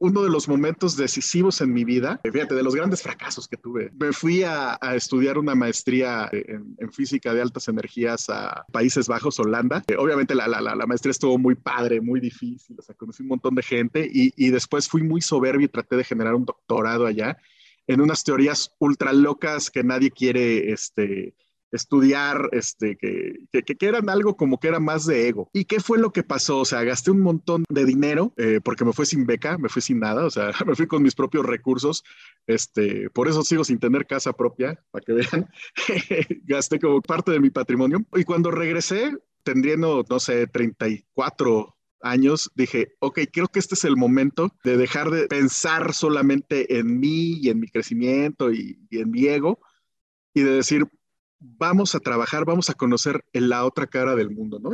uno de los momentos decisivos en mi vida, fíjate, de los grandes fracasos que tuve. Me fui a, estudiar una maestría en, física de altas energías a Países Bajos, Holanda. Eh, obviamente la, la, la, maestría estuvo muy padre, muy difícil, o sea, conocí un montón de gente y, y después fui muy soberbio y traté de generar un doctorado allá en unas teorías ultra locas que nadie quiere, este, estudiar, este, que, que, eran algo como que era más de ego. ¿Y qué fue lo que pasó? O sea, gasté un montón de dinero eh, porque me fui sin beca, me fui sin nada, o sea, me fui con mis propios recursos, este, por eso sigo sin tener casa propia, para que vean, gasté como parte de mi patrimonio. Y cuando regresé, tendriendo, no sé, 34 años, dije, ok, creo que este es el momento de dejar de pensar solamente en mí y en mi crecimiento y en mi ego y de decir, vamos a trabajar, vamos a conocer la otra cara del mundo, ¿no?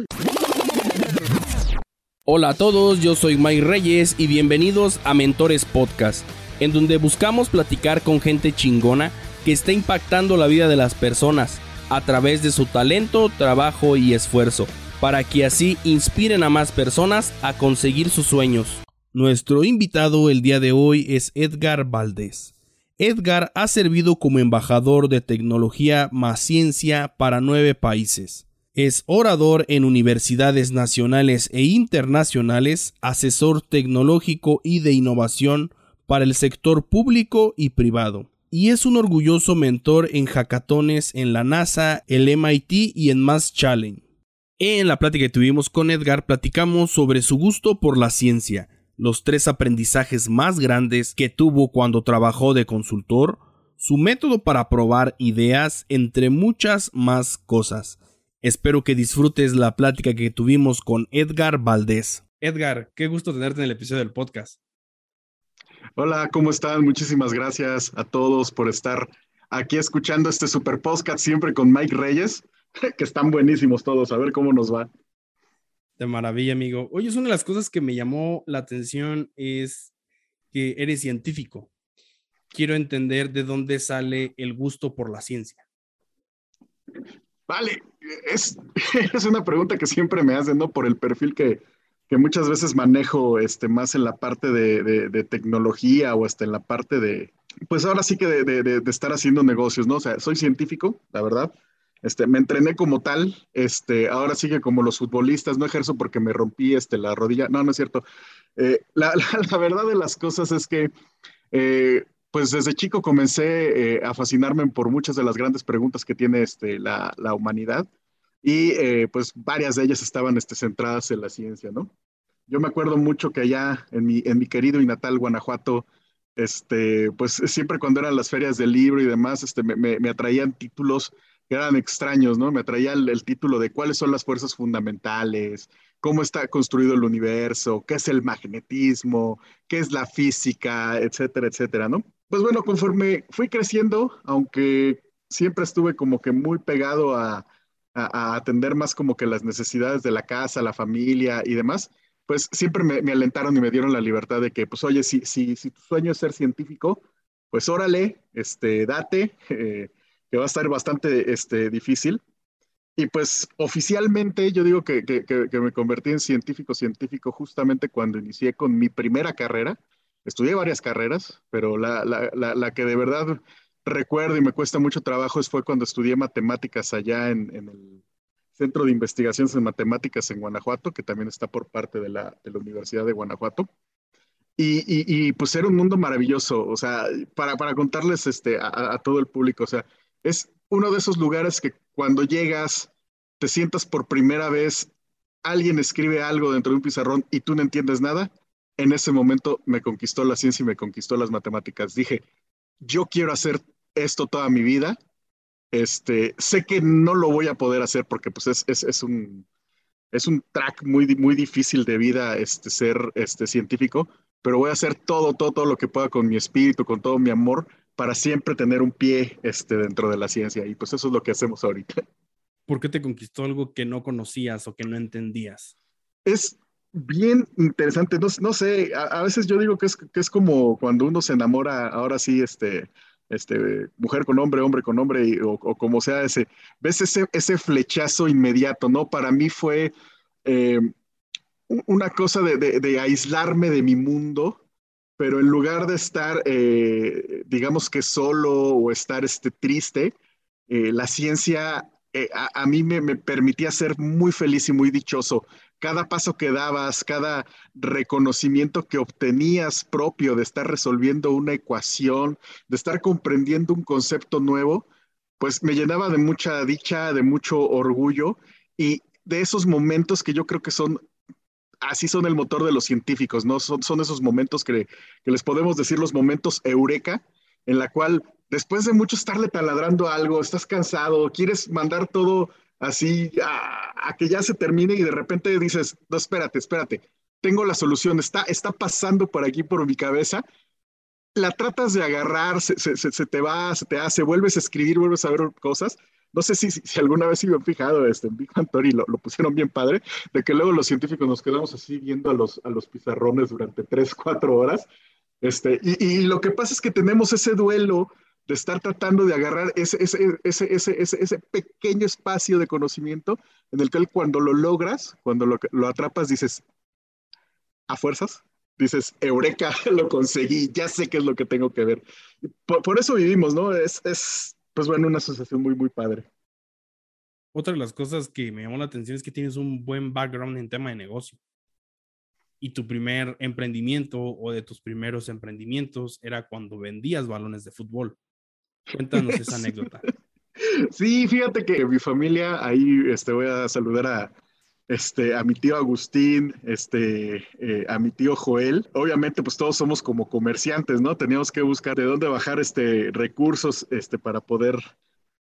Hola a todos, yo soy Mike Reyes y bienvenidos a Mentores Podcast, en donde buscamos platicar con gente chingona que está impactando la vida de las personas a través de su talento, trabajo y esfuerzo, para que así inspiren a más personas a conseguir sus sueños. Nuestro invitado el día de hoy es Edgar Valdés. Edgar ha servido como embajador de tecnología más ciencia para nueve países. Es orador en universidades nacionales e internacionales, asesor tecnológico y de innovación para el sector público y privado. Y es un orgulloso mentor en hackatones en la NASA, el MIT y en Mass Challenge. En la plática que tuvimos con Edgar platicamos sobre su gusto por la ciencia, los tres aprendizajes más grandes que tuvo cuando trabajó de consultor, su método para probar ideas, entre muchas más cosas. Espero que disfrutes la plática que tuvimos con Edgar Valdés. Edgar, qué gusto tenerte en el episodio del podcast. Hola, ¿cómo están? Muchísimas gracias a todos por estar aquí escuchando este super podcast siempre con Mike Reyes, que están buenísimos todos. A ver cómo nos va. De maravilla, amigo. Oye, es una de las cosas que me llamó la atención es que eres científico. Quiero entender de dónde sale el gusto por la ciencia. Vale, es, es una pregunta que siempre me hacen, ¿no? Por el perfil que, que muchas veces manejo este, más en la parte de, de, tecnología o hasta en la parte de, pues ahora sí que de, de, estar haciendo negocios, ¿no? O sea, soy científico, la verdad, este, me entrené como tal, este, ahora sigue como los futbolistas, no ejerzo porque me rompí este, la rodilla, no, no es cierto. Eh, la, verdad de las cosas es que, eh, pues desde chico comencé eh, a fascinarme por muchas de las grandes preguntas que tiene este, la, humanidad y pues varias de ellas estaban este, centradas en la ciencia, ¿no? Yo me acuerdo mucho que allá en mi, en mi querido y natal Guanajuato, este, pues siempre cuando eran las ferias del libro y demás, este, me, me atraían títulos que eran extraños, ¿no? Me atraía el, título de cuáles son las fuerzas fundamentales, cómo está construido el universo, qué es el magnetismo, qué es la física, etcétera, etcétera, ¿no? Pues bueno, conforme fui creciendo, aunque siempre estuve como que muy pegado a, atender más como que las necesidades de la casa, la familia y demás, pues siempre me, alentaron y me dieron la libertad de que, pues oye, si, si, si tu sueño es ser científico, pues órale, este, date. Eh, que va a estar bastante este, difícil. Y pues oficialmente yo digo que, que, que, me convertí en científico científico justamente cuando inicié con mi primera carrera. Estudié varias carreras, pero la, la, la, que de verdad recuerdo y me cuesta mucho trabajo fue cuando estudié matemáticas allá en, en el Centro de Investigaciones en Matemáticas en Guanajuato, que también está por parte de la, de la Universidad de Guanajuato. Y, y, y, pues era un mundo maravilloso, o sea, para, para contarles este, a, a, todo el público, o sea, es uno de esos lugares que cuando llegas, te sientas por primera vez, alguien escribe algo dentro de un pizarrón y tú no entiendes nada. En ese momento me conquistó la ciencia y me conquistó las matemáticas. Dije, yo quiero hacer esto toda mi vida. Este, sé que no lo voy a poder hacer porque pues es, es, es un, es un track muy, muy difícil de vida este, ser este, científico, pero voy a hacer todo, todo, todo lo que pueda con mi espíritu, con todo mi amor para siempre tener un pie este, dentro de la ciencia. Y pues eso es lo que hacemos ahorita. ¿Por qué te conquistó algo que no conocías o que no entendías? Es bien interesante. No, no sé, a, veces yo digo que es, que es como cuando uno se enamora, ahora sí, este, este, mujer con hombre, hombre con hombre, o, como sea ese, ves ese, ese flechazo inmediato, ¿no? Para mí fue eh, una cosa de, de, de, aislarme de mi mundo pero en lugar de estar, eh, digamos que solo o estar este, triste, eh, la ciencia eh, a, mí me, me, permitía ser muy feliz y muy dichoso. Cada paso que dabas, cada reconocimiento que obtenías propio de estar resolviendo una ecuación, de estar comprendiendo un concepto nuevo, pues me llenaba de mucha dicha, de mucho orgullo y de esos momentos que yo creo que son así son el motor de los científicos, ¿no? Son, son esos momentos que, les podemos decir los momentos eureka, en la cual después de mucho estarle taladrando algo, estás cansado, quieres mandar todo así a, que ya se termine y de repente dices, no, espérate, espérate, tengo la solución, está, está pasando por aquí, por mi cabeza. La tratas de agarrar, se, te va, se te hace, vuelves a escribir, vuelves a ver cosas no sé si, si, alguna vez se han fijado este, en Big Bang Theory, lo, lo, pusieron bien padre, de que luego los científicos nos quedamos así viendo a los, a los pizarrones durante tres, cuatro horas. Este, y, y, lo que pasa es que tenemos ese duelo de estar tratando de agarrar ese, ese, ese, ese, pequeño espacio de conocimiento en el que cuando lo logras, cuando lo, lo atrapas, dices, a fuerzas, dices, eureka, lo conseguí, ya sé qué es lo que tengo que ver. Por, por eso vivimos, ¿no? Es, es, pues bueno, una asociación muy, muy padre. Otra de las cosas que me llamó la atención es que tienes un buen background en tema de negocio. Y tu primer emprendimiento o de tus primeros emprendimientos era cuando vendías balones de fútbol. Cuéntanos esa anécdota. Sí, fíjate que mi familia, ahí este, voy a saludar a, este, a mi tío Agustín, este, eh, a mi tío Joel. Obviamente, pues todos somos como comerciantes, ¿no? Teníamos que buscar de dónde bajar este, recursos este, para poder,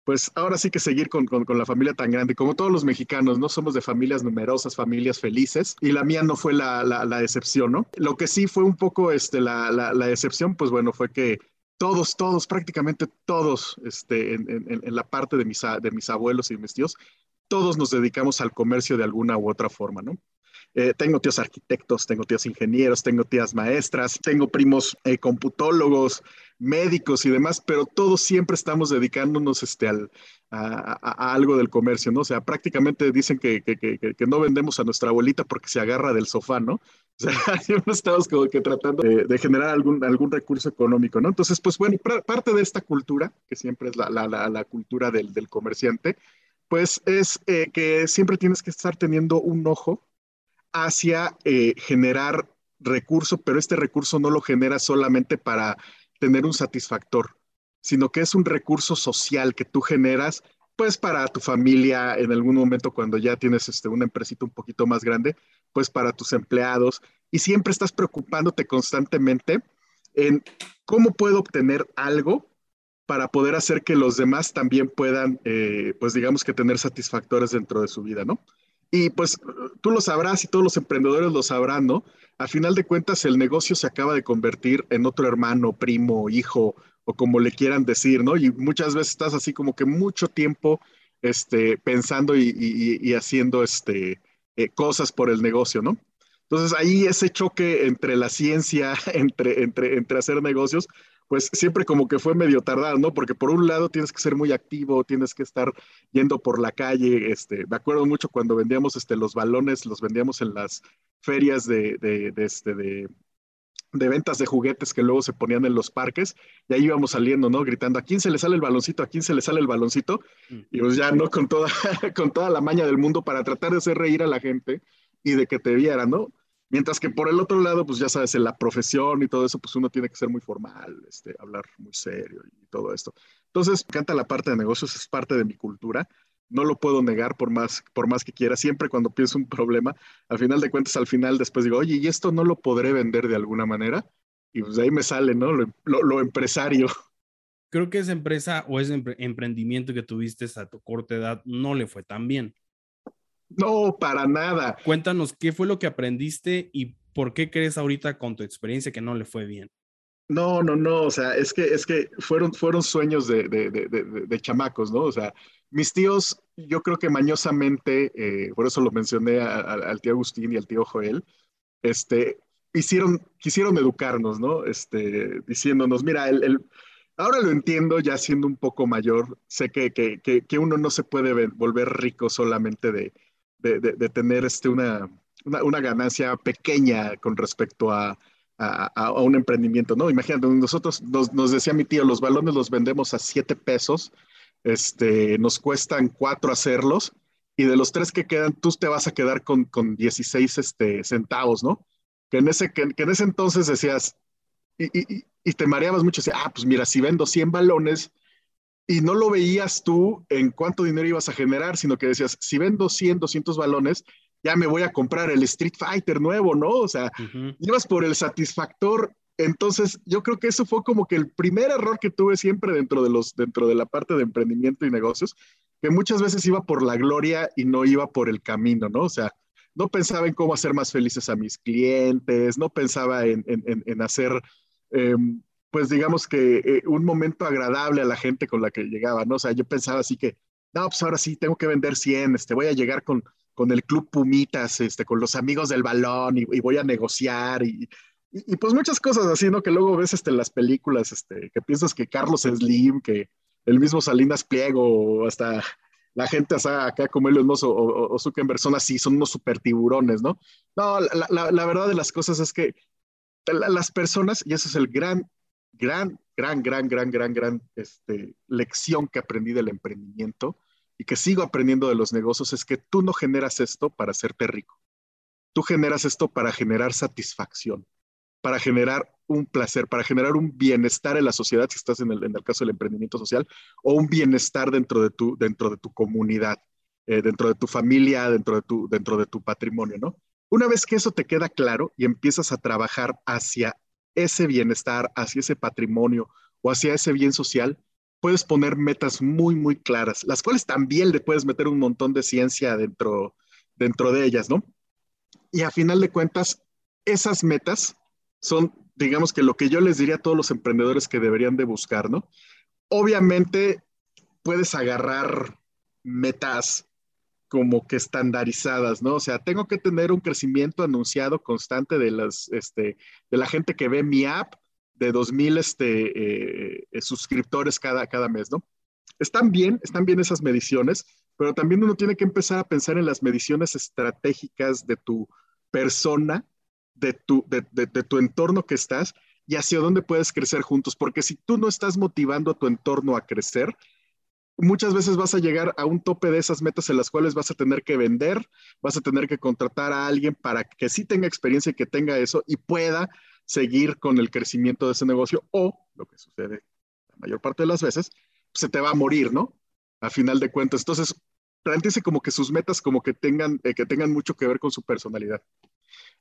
pues ahora sí que seguir con, con, la familia tan grande. Como todos los mexicanos, ¿no? Somos de familias numerosas, familias felices, y la mía no fue la, la, excepción, ¿no? Lo que sí fue un poco este, la, la excepción, pues bueno, fue que todos, todos, prácticamente todos, este, en, en, en, la parte de mis, de mis abuelos y mis tíos, todos nos dedicamos al comercio de alguna u otra forma, ¿no? Eh, tengo tíos arquitectos, tengo tíos ingenieros, tengo tías maestras, tengo primos eh, computólogos, médicos y demás, pero todos siempre estamos dedicándonos este, al, a, algo del comercio, ¿no? O sea, prácticamente dicen que, que, que, no vendemos a nuestra abuelita porque se agarra del sofá, ¿no? O sea, siempre estamos como que tratando de, generar algún, algún recurso económico, ¿no? Entonces, pues bueno, parte de esta cultura, que siempre es la, la, la, la cultura del, del comerciante, pues es eh, que siempre tienes que estar teniendo un ojo hacia eh, generar recurso, pero este recurso no lo genera solamente para tener un satisfactor, sino que es un recurso social que tú generas pues para tu familia en algún momento cuando ya tienes este, una empresita un poquito más grande, pues para tus empleados. Y siempre estás preocupándote constantemente en cómo puedo obtener algo para poder hacer que los demás también puedan, eh, pues digamos que tener satisfactores dentro de su vida, ¿no? Y pues tú lo sabrás y todos los emprendedores lo sabrán, ¿no? A final de cuentas, el negocio se acaba de convertir en otro hermano, primo, hijo, o como le quieran decir, ¿no? Y muchas veces estás así como que mucho tiempo este, pensando y, haciendo este, eh, cosas por el negocio, ¿no? Entonces ahí ese choque entre la ciencia, entre, entre, entre hacer negocios, pues siempre como que fue medio tardado, ¿no? Porque por un lado tienes que ser muy activo, tienes que estar yendo por la calle, este, me acuerdo mucho cuando vendíamos este, los balones, los vendíamos en las ferias de, de, de, este, de, de ventas de juguetes que luego se ponían en los parques, y ahí íbamos saliendo, ¿no? Gritando, ¿a quién se le sale el baloncito? ¿A quién se le sale el baloncito? Mm. Y pues ya, ¿no? Con toda, con toda la maña del mundo para tratar de hacer reír a la gente y de que te vieran, ¿no? Mientras que por el otro lado, pues ya sabes, en la profesión y todo eso, pues uno tiene que ser muy formal, este, hablar muy serio y todo esto. Entonces, me encanta la parte de negocios, es parte de mi cultura. No lo puedo negar por más, por más que quiera. Siempre cuando pienso un problema, al final de cuentas, al final después digo, oye, ¿y esto no lo podré vender de alguna manera? Y pues ahí me sale, ¿no? Lo, lo, empresario. Creo que esa empresa o ese emprendimiento que tuviste a tu corta edad no le fue tan bien. No, para nada. Cuéntanos qué fue lo que aprendiste y por qué crees ahorita con tu experiencia que no le fue bien. No, no, no, o sea, es que, es que fueron, fueron sueños de, de, de, de chamacos, ¿no? O sea, mis tíos, yo creo que mañosamente, eh, por eso lo mencioné al tío Agustín y al tío Joel, este, hicieron, quisieron educarnos, ¿no? Este, diciéndonos, mira, el, el, ahora lo entiendo ya siendo un poco mayor, sé que, que, que, que uno no se puede volver rico solamente de, de, tener este, una, una, ganancia pequeña con respecto a, a, un emprendimiento, ¿no? Imagínate, nosotros, nos, decía mi tío, los balones los vendemos a siete pesos, este, nos cuestan cuatro hacerlos, y de los tres que quedan, tú te vas a quedar con, con 16 este, centavos, ¿no? Que en, ese, que, en ese entonces decías, y, y, te mareabas mucho, decías, ah, pues mira, si vendo 100 balones, y no lo veías tú en cuánto dinero ibas a generar, sino que decías, si vendo 100, 200 balones, ya me voy a comprar el Street Fighter nuevo, ¿no? O sea, ibas por el satisfactor. Entonces, yo creo que eso fue como que el primer error que tuve siempre dentro de los, dentro de la parte de emprendimiento y negocios, que muchas veces iba por la gloria y no iba por el camino, ¿no? O sea, no pensaba en cómo hacer más felices a mis clientes, no pensaba en, hacer, em, pues digamos que eh, un momento agradable a la gente con la que llegaba, ¿no? O sea, yo pensaba así que, no, pues ahora sí, tengo que vender 100, este, voy a llegar con, con el Club Pumitas, este, con los amigos del balón y, voy a negociar y, y, pues muchas cosas así, ¿no? Que luego ves este, en las películas, este, que piensas que Carlos Slim, que el mismo Salinas Pliego, hasta la gente acá como Elon Musk o, o, o Zuckerberg son así, son unos super tiburones, ¿no? No, la, la, la verdad de las cosas es que las personas, y ese es el gran, gran, gran, gran, gran, gran, gran este, lección que aprendí del emprendimiento, y que sigo aprendiendo de los negocios es que tú no generas esto para hacerte rico. Tú generas esto para generar satisfacción, para generar un placer, para generar un bienestar en la sociedad, si estás en el, caso del emprendimiento social, o un bienestar dentro de tu, dentro de tu comunidad, eh, dentro de tu familia, dentro de tu, dentro de tu patrimonio, ¿no? Una vez que eso te queda claro y empiezas a trabajar hacia ese bienestar, hacia ese patrimonio o hacia ese bien social, puedes poner metas muy, muy claras, las cuales también le puedes meter un montón de ciencia dentro, dentro de ellas, ¿no? Y a final de cuentas, esas metas son, digamos que lo que yo les diría a todos los emprendedores que deberían de buscar, ¿no? Obviamente puedes agarrar metas como que estandarizadas, ¿no? O sea, tengo que tener un crecimiento anunciado constante de, las, este, de la gente que ve mi app de 2.000 este, eh, suscriptores cada, cada mes, ¿no? Están bien, están bien esas mediciones, pero también uno tiene que empezar a pensar en las mediciones estratégicas de tu persona, de tu, de, tu entorno que estás y hacia dónde puedes crecer juntos, porque si tú no estás motivando a tu entorno a crecer, muchas veces vas a llegar a un tope de esas metas en las cuales vas a tener que vender, vas a tener que contratar a alguien para que sí tenga experiencia y que tenga eso y pueda seguir con el crecimiento de ese negocio o, lo que sucede la mayor parte de las veces, se te va a morir, ¿no? A final de cuentas. Entonces, planteese como que sus metas como que tengan, eh, que tengan mucho que ver con su personalidad.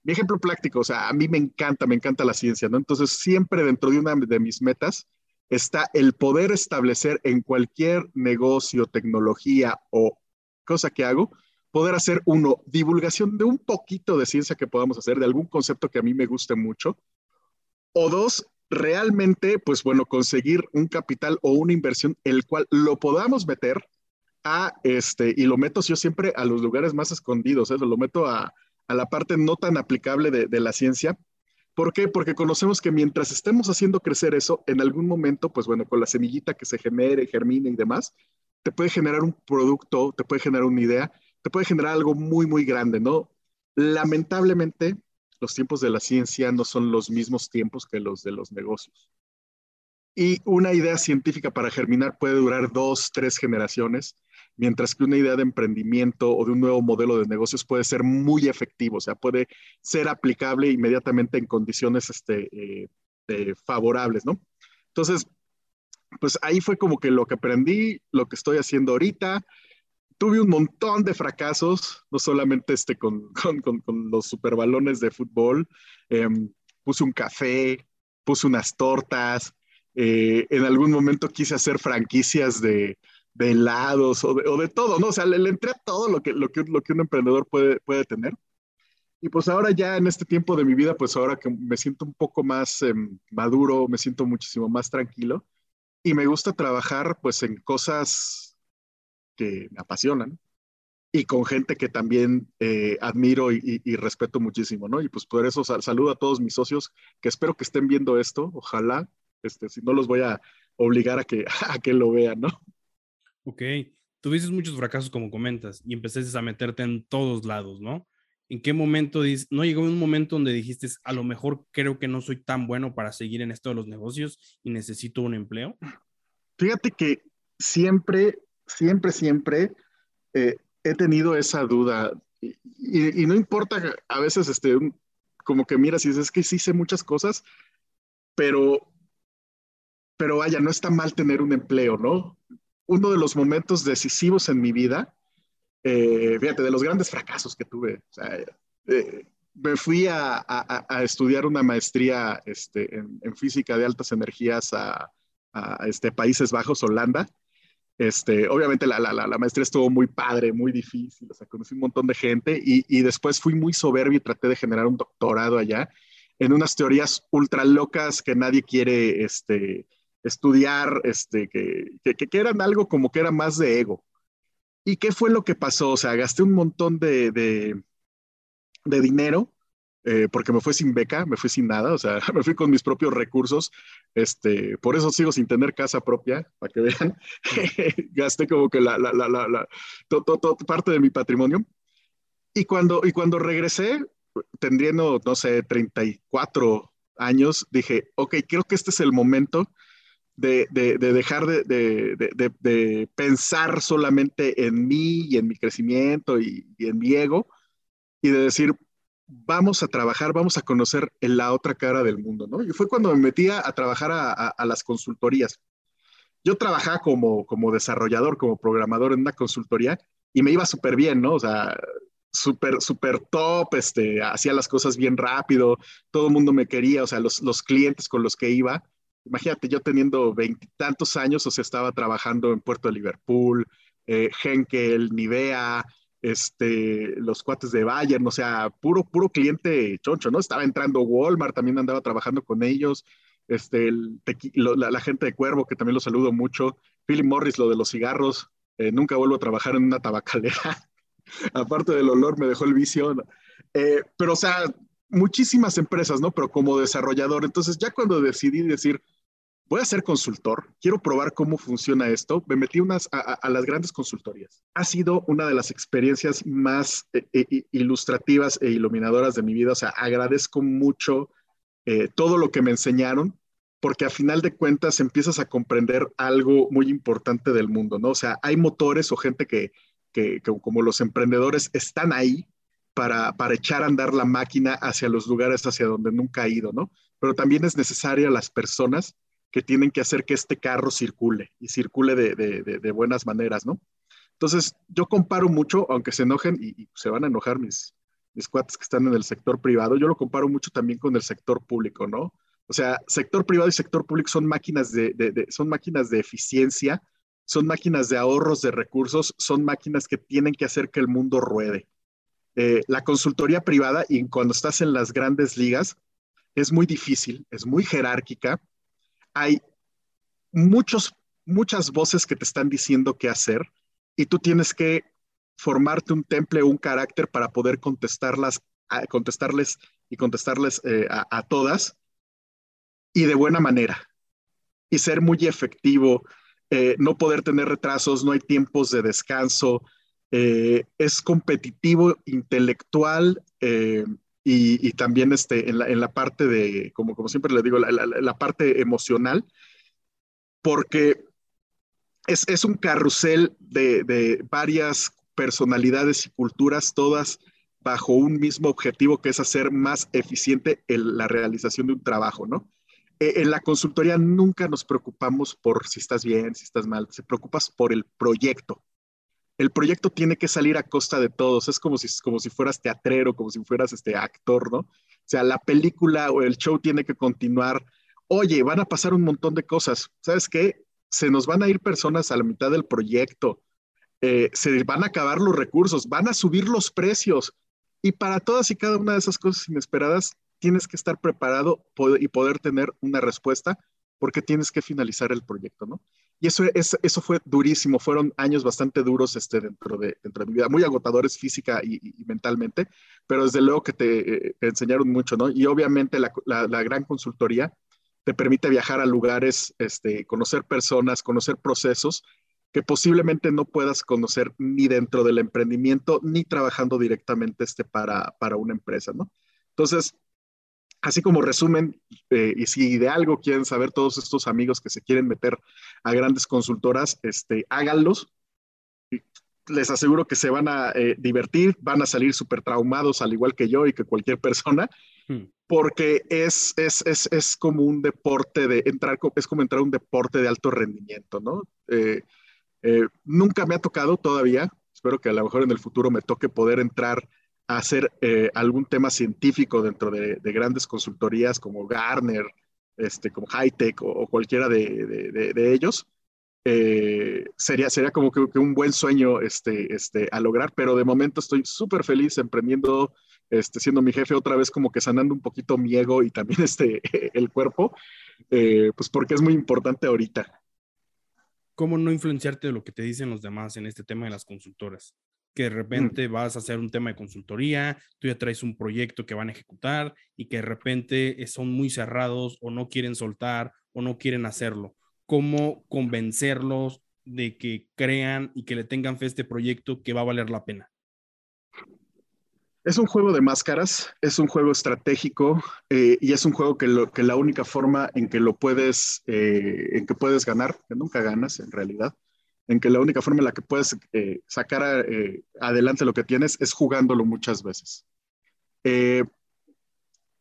Mi ejemplo práctico, o sea, a mí me encanta, me encanta la ciencia, ¿no? Entonces, siempre dentro de una de mis metas está el poder establecer en cualquier negocio, tecnología o cosa que hago, poder hacer uno, divulgación de un poquito de ciencia que podamos hacer, de algún concepto que a mí me guste mucho, o dos, realmente, pues bueno, conseguir un capital o una inversión el cual lo podamos meter a este, y lo meto yo siempre a los lugares más escondidos, eso, lo meto a, la parte no tan aplicable de, de la ciencia. ¿Por qué? Porque conocemos que mientras estemos haciendo crecer eso, en algún momento, pues bueno, con la semillita que se genere, germine y demás, te puede generar un producto, te puede generar una idea te puede generar algo muy, muy grande, ¿no? Lamentablemente, los tiempos de la ciencia no son los mismos tiempos que los de los negocios. Y una idea científica para germinar puede durar dos, tres generaciones, mientras que una idea de emprendimiento o de un nuevo modelo de negocios puede ser muy efectivo, o sea, puede ser aplicable inmediatamente en condiciones este, eh, eh, favorables, ¿no? Entonces, pues ahí fue como que lo que aprendí, lo que estoy haciendo ahorita, tuve un montón de fracasos, no solamente este con, con, con, los superbalones de fútbol, em, puse un café, puse unas tortas, eh, en algún momento quise hacer franquicias de, de helados o de, todo, ¿no? O sea, le, entré a todo lo que, lo que, lo que un emprendedor puede, puede tener. Y pues ahora ya en este tiempo de mi vida, pues ahora que me siento un poco más em, maduro, me siento muchísimo más tranquilo y me gusta trabajar pues en cosas que me apasionan y con gente que también eh, admiro y, respeto muchísimo, ¿no? Y pues por eso saludo a todos mis socios que espero que estén viendo esto, ojalá, este, si no los voy a obligar a que, a que lo vean, ¿no? Ok, tuviste muchos fracasos como comentas y empezaste a meterte en todos lados, ¿no? ¿En qué momento no llegó un momento donde dijiste, a lo mejor creo que no soy tan bueno para seguir en esto de los negocios y necesito un empleo? Fíjate que siempre, siempre, siempre eh, he tenido esa duda y, no importa a veces este, como que miras y dices, es que sí sé muchas cosas, pero, pero vaya, no está mal tener un empleo, ¿no? Uno de los momentos decisivos en mi vida eh, fíjate, de los grandes fracasos que tuve. Eh, me fui a, estudiar una maestría este, en, física de altas energías a, este, Países Bajos, Holanda. Este, obviamente la, maestría estuvo muy padre, muy difícil, o sea, conocí un montón de gente y, después fui muy soberbio y traté de generar un doctorado allá en unas teorías ultra locas que nadie quiere estudiar, este, que, que, eran algo como que era más de ego. ¿Y qué fue lo que pasó? O sea, gasté un montón de, de, dinero eh, porque me fui sin beca, me fui sin nada, o sea, me fui con mis propios recursos. Este, por eso sigo sin tener casa propia, para que vean. gasté como que la, la, la, la, parte de mi patrimonio. Y cuando, y cuando regresé, tendriendo, no sé, 34 años, dije, ok, creo que este es el momento de, dejar de, pensar solamente en mí y en mi crecimiento y, en mi ego y de decir, vamos a trabajar, vamos a conocer en la otra cara del mundo, ¿no? Y fue cuando me metí a, trabajar a, las consultorías. Yo trabajaba como, como desarrollador, como programador en una consultoría y me iba súper bien, ¿no? O sea, súper, súper top, este, hacía las cosas bien rápido, todo el mundo me quería, o sea, los, los clientes con los que iba imagínate, yo teniendo veintitantos años, o sea, estaba trabajando en Puerto de Liverpool, eh, Henkel, Nivea, este, los cuates de Bayern, o sea, puro, puro cliente choncho, ¿no? Estaba entrando Walmart, también andaba trabajando con ellos, este, la, gente de Cuervo, que también lo saludo mucho, Philip Morris, lo de los cigarros, eh, nunca vuelvo a trabajar en una tabacalera, aparte del olor me dejó el vicio, eh, pero o sea, muchísimas empresas, ¿no? Pero como desarrollador, entonces ya cuando decidí decir, voy a ser consultor, quiero probar cómo funciona esto, me metí unas, a, las grandes consultorías. Ha sido una de las experiencias más eh, eh, ilustrativas e iluminadoras de mi vida, o sea, agradezco mucho eh, todo lo que me enseñaron, porque a final de cuentas empiezas a comprender algo muy importante del mundo, ¿no? O sea, hay motores o gente que, que, que como los emprendedores están ahí para, para, echar a andar la máquina hacia los lugares hacia donde nunca ha ido, ¿no? Pero también es necesaria las personas que tienen que hacer que este carro circule y circule de, buenas maneras, ¿no? Entonces, yo comparo mucho, aunque se enojen y, se van a enojar mis, mis cuates que están en el sector privado, yo lo comparo mucho también con el sector público, ¿no? O sea, sector privado y sector público son máquinas de, son máquinas de eficiencia, son máquinas de ahorros de recursos, son máquinas que tienen que hacer que el mundo ruede. Eh, la consultoría privada, y cuando estás en las grandes ligas, es muy difícil, es muy jerárquica, hay muchos, muchas voces que te están diciendo qué hacer y tú tienes que formarte un temple, un carácter para poder contestarlas, contestarles y contestarles eh, a, todas y de buena manera. Y ser muy efectivo, eh, no poder tener retrasos, no hay tiempos de descanso, eh, es competitivo, intelectual, y, también este, en, la, en la parte de, como, como siempre le digo, la, parte emocional, porque es, es un carrusel de, de, varias personalidades y culturas, todas bajo un mismo objetivo, que es hacer más eficiente el, la realización de un trabajo, ¿no? E, en la consultoría nunca nos preocupamos por si estás bien, si estás mal, se preocupas por el proyecto, el proyecto tiene que salir a costa de todos. Es como si, como si fueras teatrero, como si fueras este actor, ¿no? O sea, la película o el show tiene que continuar. Oye, van a pasar un montón de cosas. ¿Sabes qué? Se nos van a ir personas a la mitad del proyecto. Eh, se van a acabar los recursos, van a subir los precios. Y para todas y cada una de esas cosas inesperadas, tienes que estar preparado y poder tener una respuesta porque tienes que finalizar el proyecto, ¿no? Y eso, eso fue durísimo, fueron años bastante duros este, dentro, de, dentro de mi vida, muy agotadores física y, mentalmente, pero desde luego que te, eh, enseñaron mucho, ¿no? Y obviamente la, la, gran consultoría te permite viajar a lugares, este, conocer personas, conocer procesos que posiblemente no puedas conocer ni dentro del emprendimiento ni trabajando directamente este para, para una empresa, ¿no? Entonces, así como resumen, eh, y si de algo quieren saber todos estos amigos que se quieren meter a grandes consultoras, este, háganlos. Les aseguro que se van a eh, divertir, van a salir súper traumados, al igual que yo y que cualquier persona, hmm. porque es, es, es, es, como un deporte de entrar, es como entrar a un deporte de alto rendimiento, ¿no? Eh, nunca me ha tocado todavía, espero que a lo mejor en el futuro me toque poder entrar hacer eh, algún tema científico dentro de, grandes consultorías como Garner, este, como Hightech o, o cualquiera de, ellos, eh, sería, sería como que, un buen sueño este, este, a lograr, pero de momento estoy súper feliz emprendiendo, este, siendo mi jefe otra vez como que sanando un poquito mi ego y también este, el cuerpo, eh, pues porque es muy importante ahorita. ¿Cómo no influenciarte de lo que te dicen los demás en este tema de las consultoras? Que de mm. repente vas a hacer un tema de consultoría, tú ya traes un proyecto que van a ejecutar y que de repente eh, son muy cerrados o no quieren soltar o no quieren hacerlo. ¿Cómo convencerlos de que crean y que le tengan fe a este proyecto que va a valer la pena? Es un juego de máscaras, es un juego estratégico eh, y es un juego que, lo, que, la única forma en que lo puedes, eh, en que puedes ganar, que nunca ganas en realidad, en que la única forma en la que puedes eh, sacar eh, adelante lo que tienes es jugándolo muchas veces. Eh,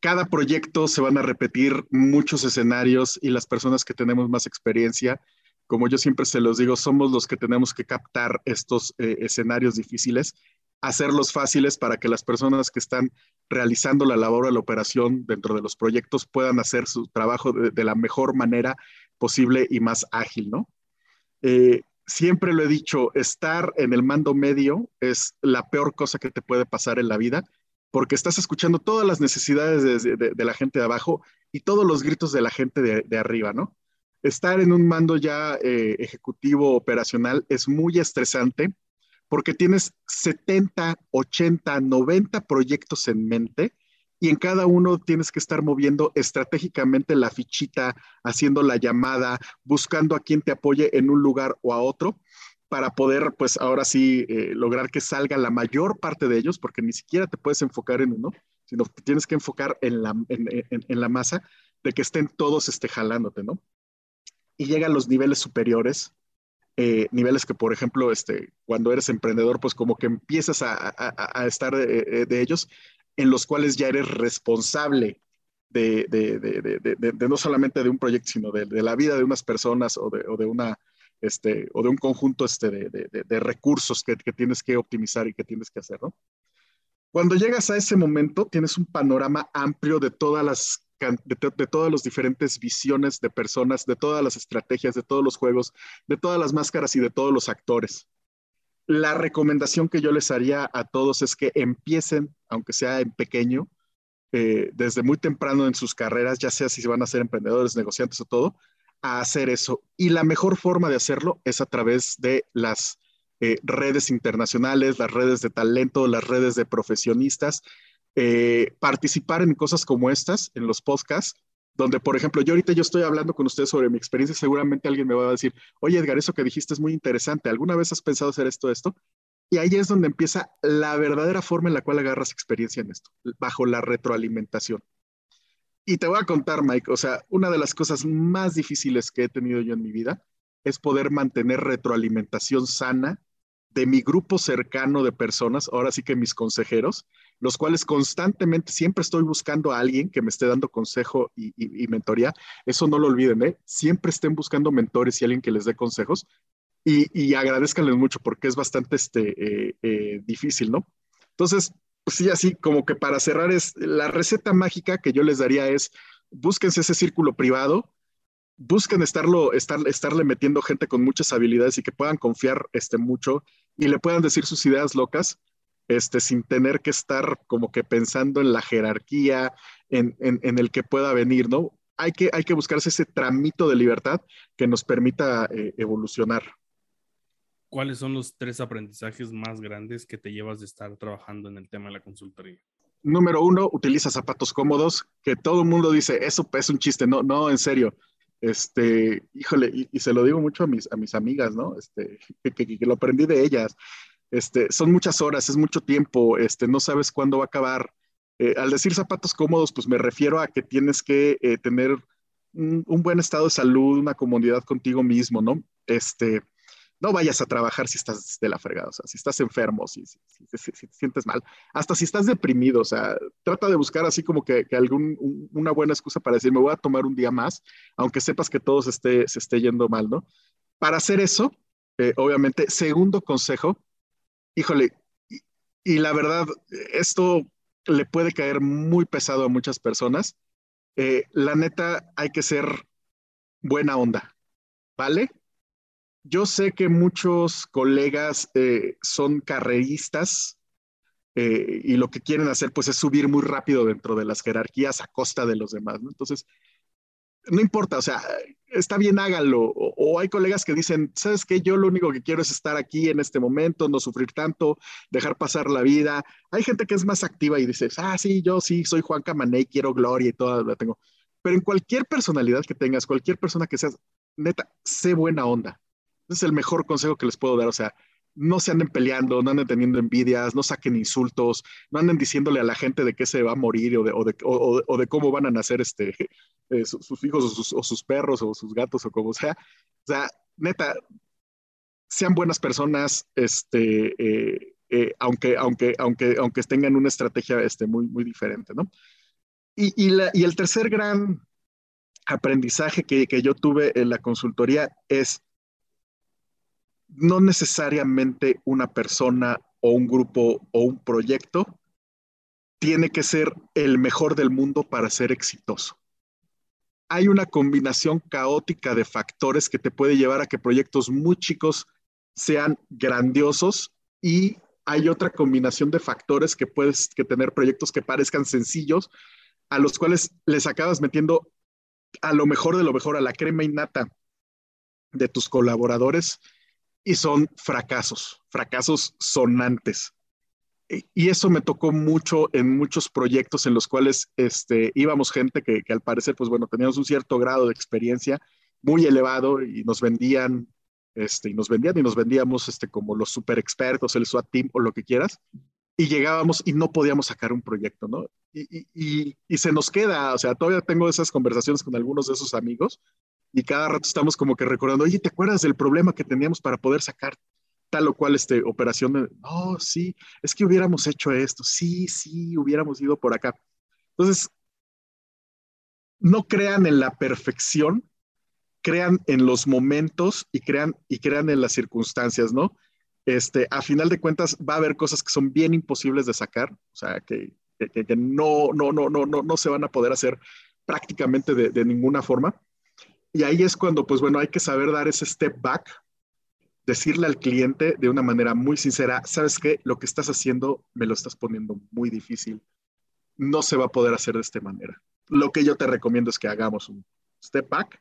cada proyecto se van a repetir muchos escenarios y las personas que tenemos más experiencia, como yo siempre se los digo, somos los que tenemos que captar estos escenarios difíciles, hacerlos fáciles para que las personas que están realizando la labor o la operación dentro de los proyectos puedan hacer su trabajo de, la mejor manera posible y más ágil, ¿no? Siempre lo he dicho, estar en el mando medio es la peor cosa que te puede pasar en la vida, porque estás escuchando todas las necesidades de, la gente de abajo y todos los gritos de la gente de, arriba, ¿no? Estar en un mando ya eh, ejecutivo operacional es muy estresante porque tienes 70, 80, 90 proyectos en mente y en cada uno tienes que estar moviendo estratégicamente la fichita, haciendo la llamada, buscando a quien te apoye en un lugar o a otro para poder, pues ahora sí, eh, lograr que salga la mayor parte de ellos, porque ni siquiera te puedes enfocar en uno, sino que tienes que enfocar en la, en, la masa de que estén todos este, jalándote, ¿no? Y llegan los niveles superiores, eh, niveles que, por ejemplo, este, cuando eres emprendedor, pues como que empiezas a, estar eh, de, ellos en los cuales ya eres responsable de, no solamente de un proyecto, sino de, la vida de unas personas o de, una, este, o de un conjunto este, de, recursos que, tienes que optimizar y que tienes que hacer, ¿no? Cuando llegas a ese momento, tienes un panorama amplio de todas las de, todas las diferentes visiones de personas, de todas las estrategias, de todos los juegos, de todas las máscaras y de todos los actores la recomendación que yo les haría a todos es que empiecen, aunque sea en pequeño, eh, desde muy temprano en sus carreras, ya sea si van a ser emprendedores, negociantes o todo, a hacer eso. Y la mejor forma de hacerlo es a través de las eh, redes internacionales, las redes de talento, las redes de profesionistas, eh, participar en cosas como estas, en los podcasts, donde, por ejemplo, yo ahorita yo estoy hablando con ustedes sobre mi experiencia, seguramente alguien me va a decir, oye Edgar, eso que dijiste es muy interesante, ¿alguna vez has pensado hacer esto, esto? Y ahí es donde empieza la verdadera forma en la cual agarras experiencia en esto, bajo la retroalimentación. Y te voy a contar, Mike, o sea, una de las cosas más difíciles que he tenido yo en mi vida es poder mantener retroalimentación sana de mi grupo cercano de personas, ahora sí que mis consejeros, los cuales constantemente siempre estoy buscando a alguien que me esté dando consejo y, mentoría. Eso no lo olviden, ¿eh? Siempre estén buscando mentores y alguien que les dé consejos y, y agradezcanles mucho porque es bastante este, eh, eh, difícil, ¿no? Entonces, pues sí, así como que para cerrar es la receta mágica que yo les daría es búsquense ese círculo privado, busquen estarlo, estar, estarle metiendo gente con muchas habilidades y que puedan confiar este, mucho y le puedan decir sus ideas locas, este, sin tener que estar como que pensando en la jerarquía, en, el que pueda venir, ¿no? Hay que, hay que buscarse ese tramito de libertad que nos permita eh, evolucionar. ¿Cuáles son los tres aprendizajes más grandes que te llevas de estar trabajando en el tema de la consultoría? Número uno, utiliza zapatos cómodos, que todo el mundo dice, eso es un chiste, no, no, en serio Este, híjole, y, se lo digo mucho a mis, a mis amigas, ¿no? Este, que, lo aprendí de ellas. Este, son muchas horas, es mucho tiempo, este, no sabes cuándo va a acabar. Eh, al decir zapatos cómodos, pues me refiero a que tienes que eh, tener un, buen estado de salud, una comodidad contigo mismo, ¿no? Este, no vayas a trabajar si estás de la fregada, o sea, si estás enfermo, si, si, te sientes mal, hasta si estás deprimido, o sea, trata de buscar así como que, una buena excusa para decir, me voy a tomar un día más, aunque sepas que todo se esté, se esté yendo mal, ¿no? Para hacer eso, eh, obviamente, segundo consejo, híjole, y, la verdad, esto le puede caer muy pesado a muchas personas, eh, la neta hay que ser buena onda, ¿vale? Yo sé que muchos colegas eh, son carreristas eh, y lo que quieren hacer pues es subir muy rápido dentro de las jerarquías a costa de los demás, ¿no? Entonces, no importa, o sea, está bien, hágalo. O, hay colegas que dicen, ¿sabes qué? Yo lo único que quiero es estar aquí en este momento, no sufrir tanto, dejar pasar la vida. Hay gente que es más activa y dice, ah, sí, yo sí, soy Juan Camané, quiero gloria y todo, la tengo. Pero en cualquier personalidad que tengas, cualquier persona que seas, neta, sé buena onda. Es el mejor consejo que les puedo dar. O sea, no se anden peleando, no anden teniendo envidias, no saquen insultos, no anden diciéndole a la gente de qué se va a morir o de, o de, o, de cómo van a nacer este, eh, sus, hijos o sus, perros o sus gatos o como sea. O sea, neta, sean buenas personas, este, eh, eh, aunque, aunque, aunque, aunque tengan una estrategia este, muy, muy diferente, ¿no? Y, y, la, y el tercer gran aprendizaje que, que yo tuve en la consultoría es no necesariamente una persona o un grupo o un proyecto tiene que ser el mejor del mundo para ser exitoso. Hay una combinación caótica de factores que te puede llevar a que proyectos muy chicos sean grandiosos y hay otra combinación de factores que puedes que tener proyectos que parezcan sencillos, a los cuales les acabas metiendo a lo mejor de lo mejor, a la crema innata de tus colaboradores y son fracasos, fracasos sonantes. Y eso me tocó mucho en muchos proyectos en los cuales este, íbamos gente que, al parecer, pues bueno, teníamos un cierto grado de experiencia muy elevado y nos vendían, este, y nos vendían y nos vendíamos este, como los super expertos, el SWAT team o lo que quieras, y llegábamos y no podíamos sacar un proyecto, ¿no? Y, y, y, se nos queda, o sea, todavía tengo esas conversaciones con algunos de esos amigos y cada rato estamos como que recordando, oye, ¿te acuerdas del problema que teníamos para poder sacar tal o cual este, operación? No, sí, es que hubiéramos hecho esto, sí, sí, hubiéramos ido por acá. Entonces, no crean en la perfección, crean en los momentos y crean, y crean en las circunstancias, ¿no? Este, a final de cuentas va a haber cosas que son bien imposibles de sacar, o sea, que, no, no, no, no, no, no se van a poder hacer prácticamente de ninguna forma. Y ahí es cuando, pues bueno, hay que saber dar ese step back, decirle al cliente de una manera muy sincera, sabes qué, lo que estás haciendo me lo estás poniendo muy difícil, no se va a poder hacer de esta manera. Lo que yo te recomiendo es que hagamos un step back,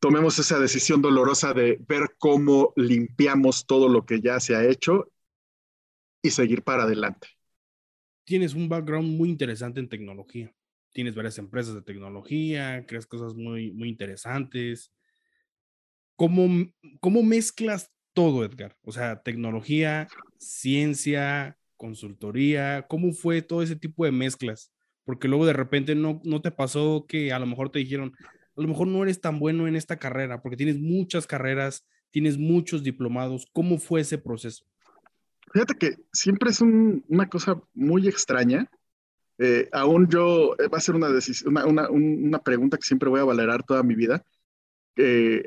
tomemos esa decisión dolorosa de ver cómo limpiamos todo lo que ya se ha hecho y seguir para adelante. Tienes un background muy interesante en tecnología tienes varias empresas de tecnología, creas cosas muy, muy interesantes. ¿Cómo, ¿Cómo mezclas todo, Edgar? O sea, tecnología, ciencia, consultoría, ¿cómo fue todo ese tipo de mezclas? Porque luego de repente no, no te pasó que a lo mejor te dijeron, a lo mejor no eres tan bueno en esta carrera, porque tienes muchas carreras, tienes muchos diplomados. ¿Cómo fue ese proceso? Fíjate que siempre es una cosa muy extraña eh, aún yo, eh, va a ser una, una, una, pregunta que siempre voy a valorar toda mi vida.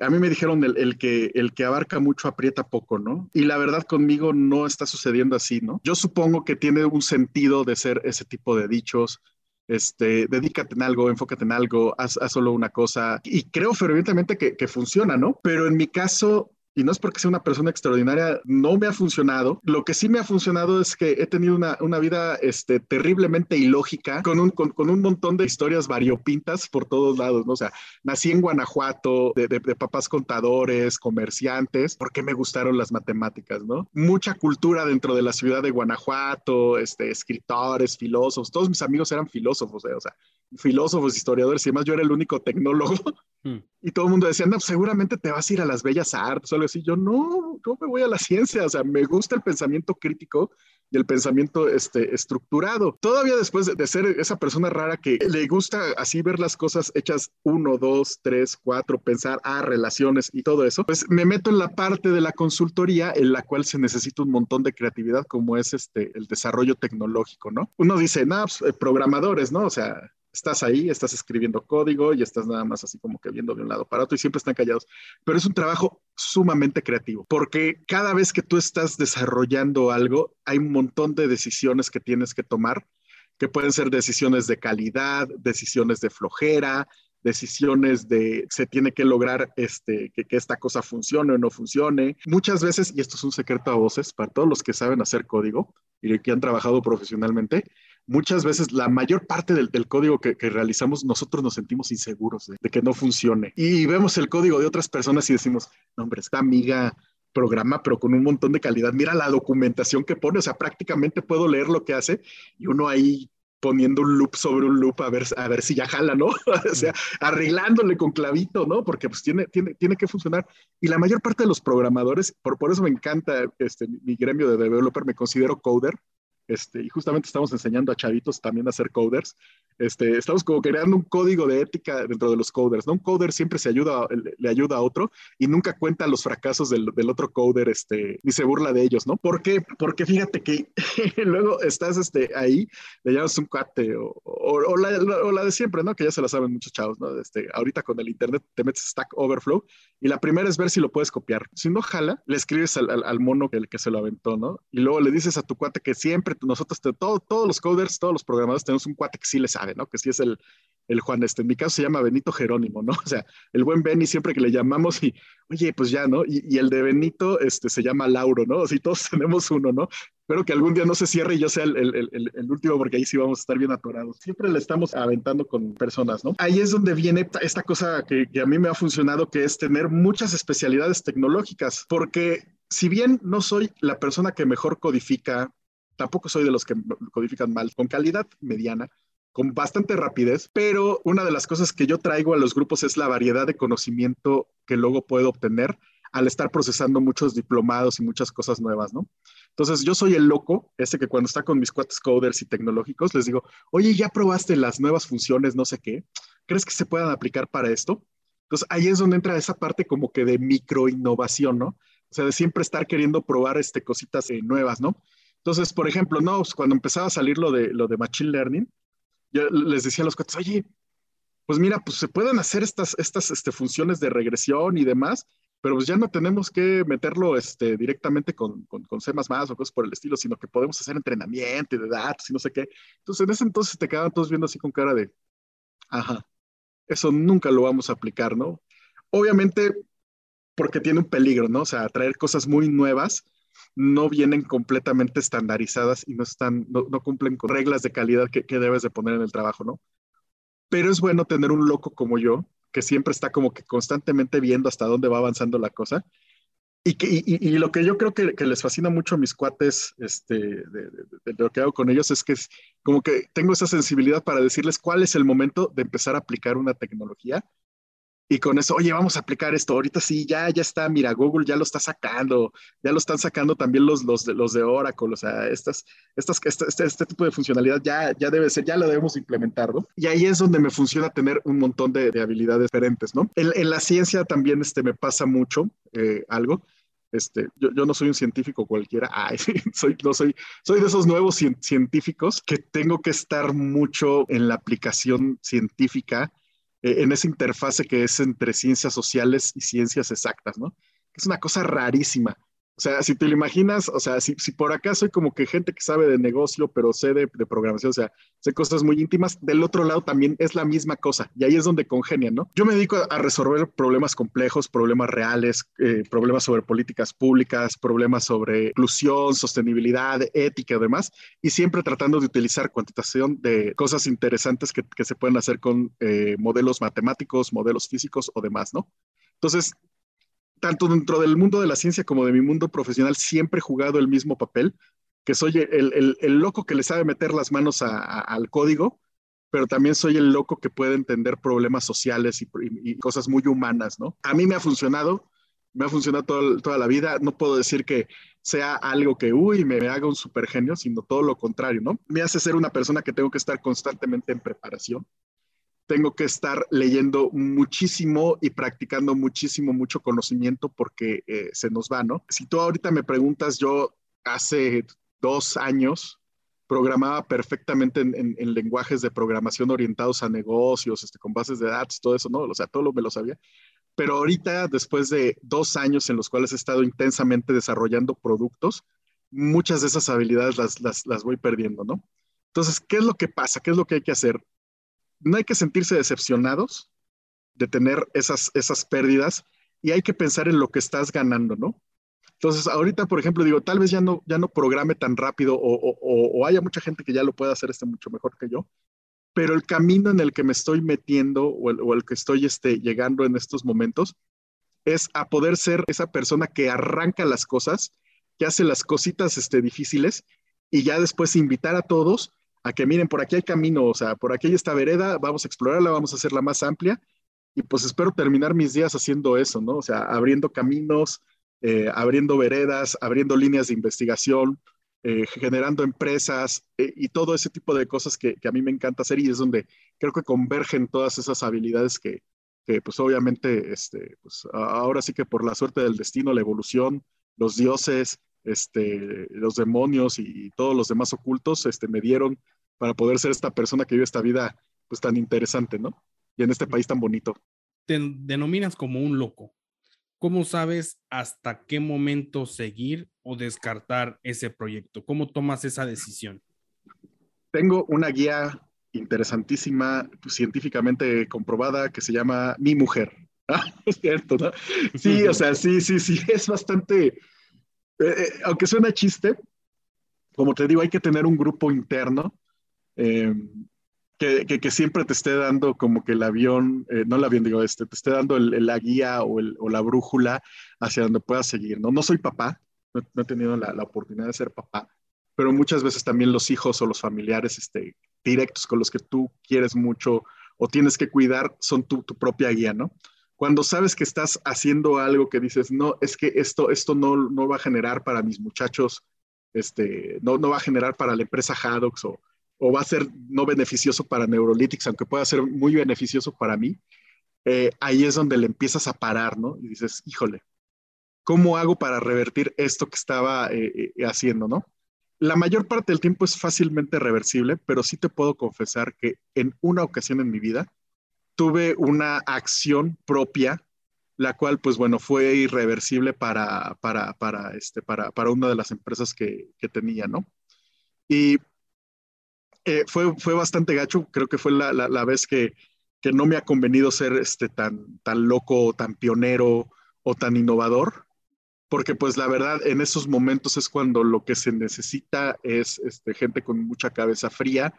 a mí me dijeron el, el, que, el que abarca mucho aprieta poco, ¿no? Y la verdad conmigo no está sucediendo así, ¿no? Yo supongo que tiene un sentido de ser ese tipo de dichos, este, dedícate en algo, enfócate en algo, haz, solo una cosa. Y creo fervientemente que, que, funciona, ¿no? Pero en mi caso, y no es porque sea una persona extraordinaria, no me ha funcionado. Lo que sí me ha funcionado es que he tenido una, una vida este, terriblemente ilógica, con un, con, con, un montón de historias variopintas por todos lados, ¿no? O sea, nací en Guanajuato, de, de, papás contadores, comerciantes, porque me gustaron las matemáticas, ¿no? Mucha cultura dentro de la ciudad de Guanajuato, este, escritores, filósofos, todos mis amigos eran filósofos, ¿eh? o sea, filósofos, historiadores y demás, yo era el único tecnólogo Hmm. Y todo el mundo decía, no, pues, seguramente te vas a ir a las bellas artes o algo así. Yo, no, yo me voy a la ciencia. O sea, me gusta el pensamiento crítico y el pensamiento este, estructurado. Todavía después de, ser esa persona rara que le gusta así ver las cosas hechas uno, dos, tres, cuatro, pensar, a ah, relaciones y todo eso, pues me meto en la parte de la consultoría en la cual se necesita un montón de creatividad como es este, el desarrollo tecnológico, ¿no? Uno dice, no, pues, eh, programadores, ¿no? O sea, estás ahí, estás escribiendo código y estás nada más así como que viendo de un lado para otro y siempre están callados. Pero es un trabajo sumamente creativo, porque cada vez que tú estás desarrollando algo, hay un montón de decisiones que tienes que tomar, que pueden ser decisiones de calidad, decisiones de flojera, decisiones de se tiene que lograr este, que, que, esta cosa funcione o no funcione. Muchas veces, y esto es un secreto a voces para todos los que saben hacer código y que han trabajado profesionalmente, muchas veces la mayor parte del, código que, realizamos nosotros nos sentimos inseguros de, que no funcione. Y vemos el código de otras personas y decimos, no, hombre, esta amiga programa, pero con un montón de calidad. Mira la documentación que pone, o sea, prácticamente puedo leer lo que hace y uno ahí poniendo un loop sobre un loop a ver, a ver si ya jala, ¿no? o sea, arreglándole con clavito, ¿no? Porque pues tiene, tiene, tiene que funcionar. Y la mayor parte de los programadores, por, por eso me encanta este, mi gremio de developer, me considero coder, este, y justamente estamos enseñando a chavitos también a hacer coders. Este, estamos como creando un código de ética dentro de los coders, ¿no? Un coder siempre se ayuda, le, ayuda a otro y nunca cuenta los fracasos del, del, otro coder, este, ni se burla de ellos, ¿no? ¿Por qué? Porque fíjate que luego estás este, ahí, le llamas un cuate o, o, la, o, la, de siempre, ¿no? Que ya se la saben muchos chavos, ¿no? Este, ahorita con el internet te metes Stack Overflow y la primera es ver si lo puedes copiar. Si no jala, le escribes al, al, al mono que, que se lo aventó, ¿no? Y luego le dices a tu cuate que siempre nosotros, todos los coders, todos los programadores tenemos un cuate que sí le sabe, ¿no? Que sí es el, el Juan, este, en mi caso se llama Benito Jerónimo, ¿no? O sea, el buen Benny siempre que le llamamos y, oye, pues ya, ¿no? Y, el de Benito, este, se llama Lauro, ¿no? Así todos tenemos uno, ¿no? Espero que algún día no se cierre y yo sea el, el, el, último, porque ahí sí vamos a estar bien atorados. Siempre le estamos aventando con personas, ¿no? Ahí es donde viene esta cosa que a mí me ha funcionado, que es tener muchas especialidades tecnológicas, porque si bien no soy la persona que mejor codifica Tampoco soy de los que codifican mal, con calidad mediana, con bastante rapidez, pero una de las cosas que yo traigo a los grupos es la variedad de conocimiento que luego puedo obtener al estar procesando muchos diplomados y muchas cosas nuevas, ¿no? Entonces, yo soy el loco, ese que cuando está con mis cuates coders y tecnológicos, les digo, oye, ¿ya probaste las nuevas funciones, no sé qué? ¿Crees que se puedan aplicar para esto? Entonces, ahí es donde entra esa parte como que de micro innovación, ¿no? O sea, de siempre estar queriendo probar este, cositas eh, nuevas, ¿no? Entonces, por ejemplo, no, pues, cuando empezaba a salir lo de, lo de Machine Learning, yo les decía a los cuates, oye, pues mira, pues se pueden hacer estas, estas este, funciones de regresión y demás, pero pues ya no tenemos que meterlo este, directamente con, con, con C++ o cosas por el estilo, sino que podemos hacer entrenamiento de datos y no sé qué. Entonces, en ese entonces te quedaban todos viendo así con cara de, ajá, eso nunca lo vamos a aplicar, ¿no? Obviamente, porque tiene un peligro, ¿no? O sea, traer cosas muy nuevas no vienen completamente estandarizadas y no, están, no, cumplen con reglas de calidad que, debes de poner en el trabajo, ¿no? Pero es bueno tener un loco como yo, que siempre está como que constantemente viendo hasta dónde va avanzando la cosa. Y, que, y, lo que yo creo que, les fascina mucho a mis cuates, este, de, lo que hago con ellos, es que es como que tengo esa sensibilidad para decirles cuál es el momento de empezar a aplicar una tecnología y con eso, oye, vamos a aplicar esto. Ahorita sí, ya, ya está, mira, Google ya lo está sacando, ya lo están sacando también los, los, los de Oracle, o sea, estas, estas, este, este, este, tipo de funcionalidad ya, ya debe ser, ya lo debemos implementar, ¿no? Y ahí es donde me funciona tener un montón de, de habilidades diferentes, ¿no? En, en, la ciencia también este, me pasa mucho eh, algo. Este, yo, yo, no soy un científico cualquiera, Ay, soy, no soy, soy de esos nuevos científicos que tengo que estar mucho en la aplicación científica en esa interfase que es entre ciencias sociales y ciencias exactas, ¿no? Es una cosa rarísima. O sea, si te lo imaginas, o sea, si, si, por acá soy como que gente que sabe de negocio, pero sé de, de, programación, o sea, sé cosas muy íntimas, del otro lado también es la misma cosa y ahí es donde congenian, ¿no? Yo me dedico a, resolver problemas complejos, problemas reales, eh, problemas sobre políticas públicas, problemas sobre inclusión, sostenibilidad, ética y demás, y siempre tratando de utilizar cuantitación de cosas interesantes que, que se pueden hacer con eh, modelos matemáticos, modelos físicos o demás, ¿no? Entonces, tanto dentro del mundo de la ciencia como de mi mundo profesional, siempre he jugado el mismo papel, que soy el, loco que le sabe meter las manos al código, pero también soy el loco que puede entender problemas sociales y, cosas muy humanas, ¿no? A mí me ha funcionado, me ha funcionado toda la vida. No puedo decir que sea algo que, uy, me, haga un super genio, sino todo lo contrario, ¿no? Me hace ser una persona que tengo que estar constantemente en preparación. Tengo que estar leyendo muchísimo y practicando muchísimo, mucho conocimiento porque eh, se nos va, ¿no? Si tú ahorita me preguntas, yo hace dos años programaba perfectamente en, lenguajes de programación orientados a negocios, este, con bases de datos, todo eso, ¿no? O sea, todo lo, me lo sabía. Pero ahorita, después de dos años en los cuales he estado intensamente desarrollando productos, muchas de esas habilidades las, las, voy perdiendo, ¿no? Entonces, ¿qué es lo que pasa? ¿Qué es lo que hay que hacer? No hay que sentirse decepcionados de tener esas, esas pérdidas y hay que pensar en lo que estás ganando, ¿no? Entonces, ahorita, por ejemplo, digo, tal vez ya no, ya no programe tan rápido o, o, o haya mucha gente que ya lo pueda hacer este mucho mejor que yo, pero el camino en el que me estoy metiendo o el, o el que estoy este, llegando en estos momentos es a poder ser esa persona que arranca las cosas, que hace las cositas este, difíciles y ya después invitar a todos a que miren, por aquí hay camino, o sea, por aquí hay esta vereda, vamos a explorarla, vamos a hacerla más amplia y pues espero terminar mis días haciendo eso, ¿no? O sea, abriendo caminos, eh, abriendo veredas, abriendo líneas de investigación, eh, generando empresas eh, y todo ese tipo de cosas que, a mí me encanta hacer y es donde creo que convergen todas esas habilidades que, pues obviamente, este, pues ahora sí que por la suerte del destino, la evolución, los dioses, este, los demonios y, todos los demás ocultos, este, me dieron para poder ser esta persona que vive esta vida pues tan interesante, ¿no? Y en este país tan bonito. Te denominas como un loco. ¿Cómo sabes hasta qué momento seguir o descartar ese proyecto? ¿Cómo tomas esa decisión? Tengo una guía interesantísima, pues, científicamente comprobada, que se llama Mi Mujer. Ah, es cierto, ¿no? Sí, o sea, sí, sí, sí, es bastante, eh, eh, aunque suena chiste, como te digo, hay que tener un grupo interno eh, que, siempre te esté dando como que el avión, no el avión, digo, este, te esté dando la guía o, la brújula hacia donde puedas seguir, ¿no? No soy papá, no, he tenido la, oportunidad de ser papá, pero muchas veces también los hijos o los familiares este, directos con los que tú quieres mucho o tienes que cuidar son tu, propia guía, ¿no? Cuando sabes que estás haciendo algo que dices, no, es que esto, esto no, no va a generar para mis muchachos, este, no, no va a generar para la empresa Hadox o, o va a ser no beneficioso para Neurolytics, aunque pueda ser muy beneficioso para mí, eh, ahí es donde le empiezas a parar, ¿no? Y dices, híjole, ¿cómo hago para revertir esto que estaba eh, eh, haciendo, ¿no? La mayor parte del tiempo es fácilmente reversible, pero sí te puedo confesar que en una ocasión en mi vida tuve una acción propia, la cual, pues bueno, fue irreversible para, para, para, este, para, para una de las empresas que, que tenía, ¿no? Y eh, fue, fue bastante gacho, creo que fue la, la, vez que, que, no me ha convenido ser este, tan, tan loco, tan pionero o tan innovador, porque pues la verdad en esos momentos es cuando lo que se necesita es este, gente con mucha cabeza fría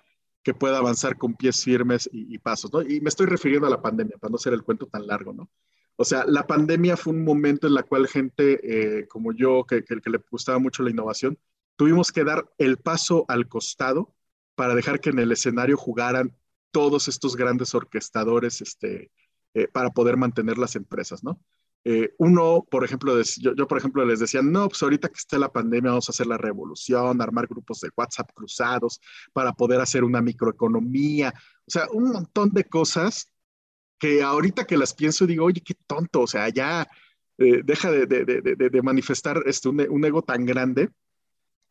que pueda avanzar con pies firmes y, pasos, ¿no? Y me estoy refiriendo a la pandemia, para no ser el cuento tan largo, ¿no? O sea, la pandemia fue un momento en la cual gente eh, como yo, que, que, que le gustaba mucho la innovación, tuvimos que dar el paso al costado para dejar que en el escenario jugaran todos estos grandes orquestadores este, eh, para poder mantener las empresas, ¿no? Eh, uno, por ejemplo, yo, por ejemplo les decía, no, pues ahorita que esté la pandemia vamos a hacer la revolución, armar grupos de WhatsApp cruzados para poder hacer una microeconomía, o sea, un montón de cosas que ahorita que las pienso digo, oye, qué tonto, o sea, ya eh, deja de, de, de, de manifestar este, un, un, ego tan grande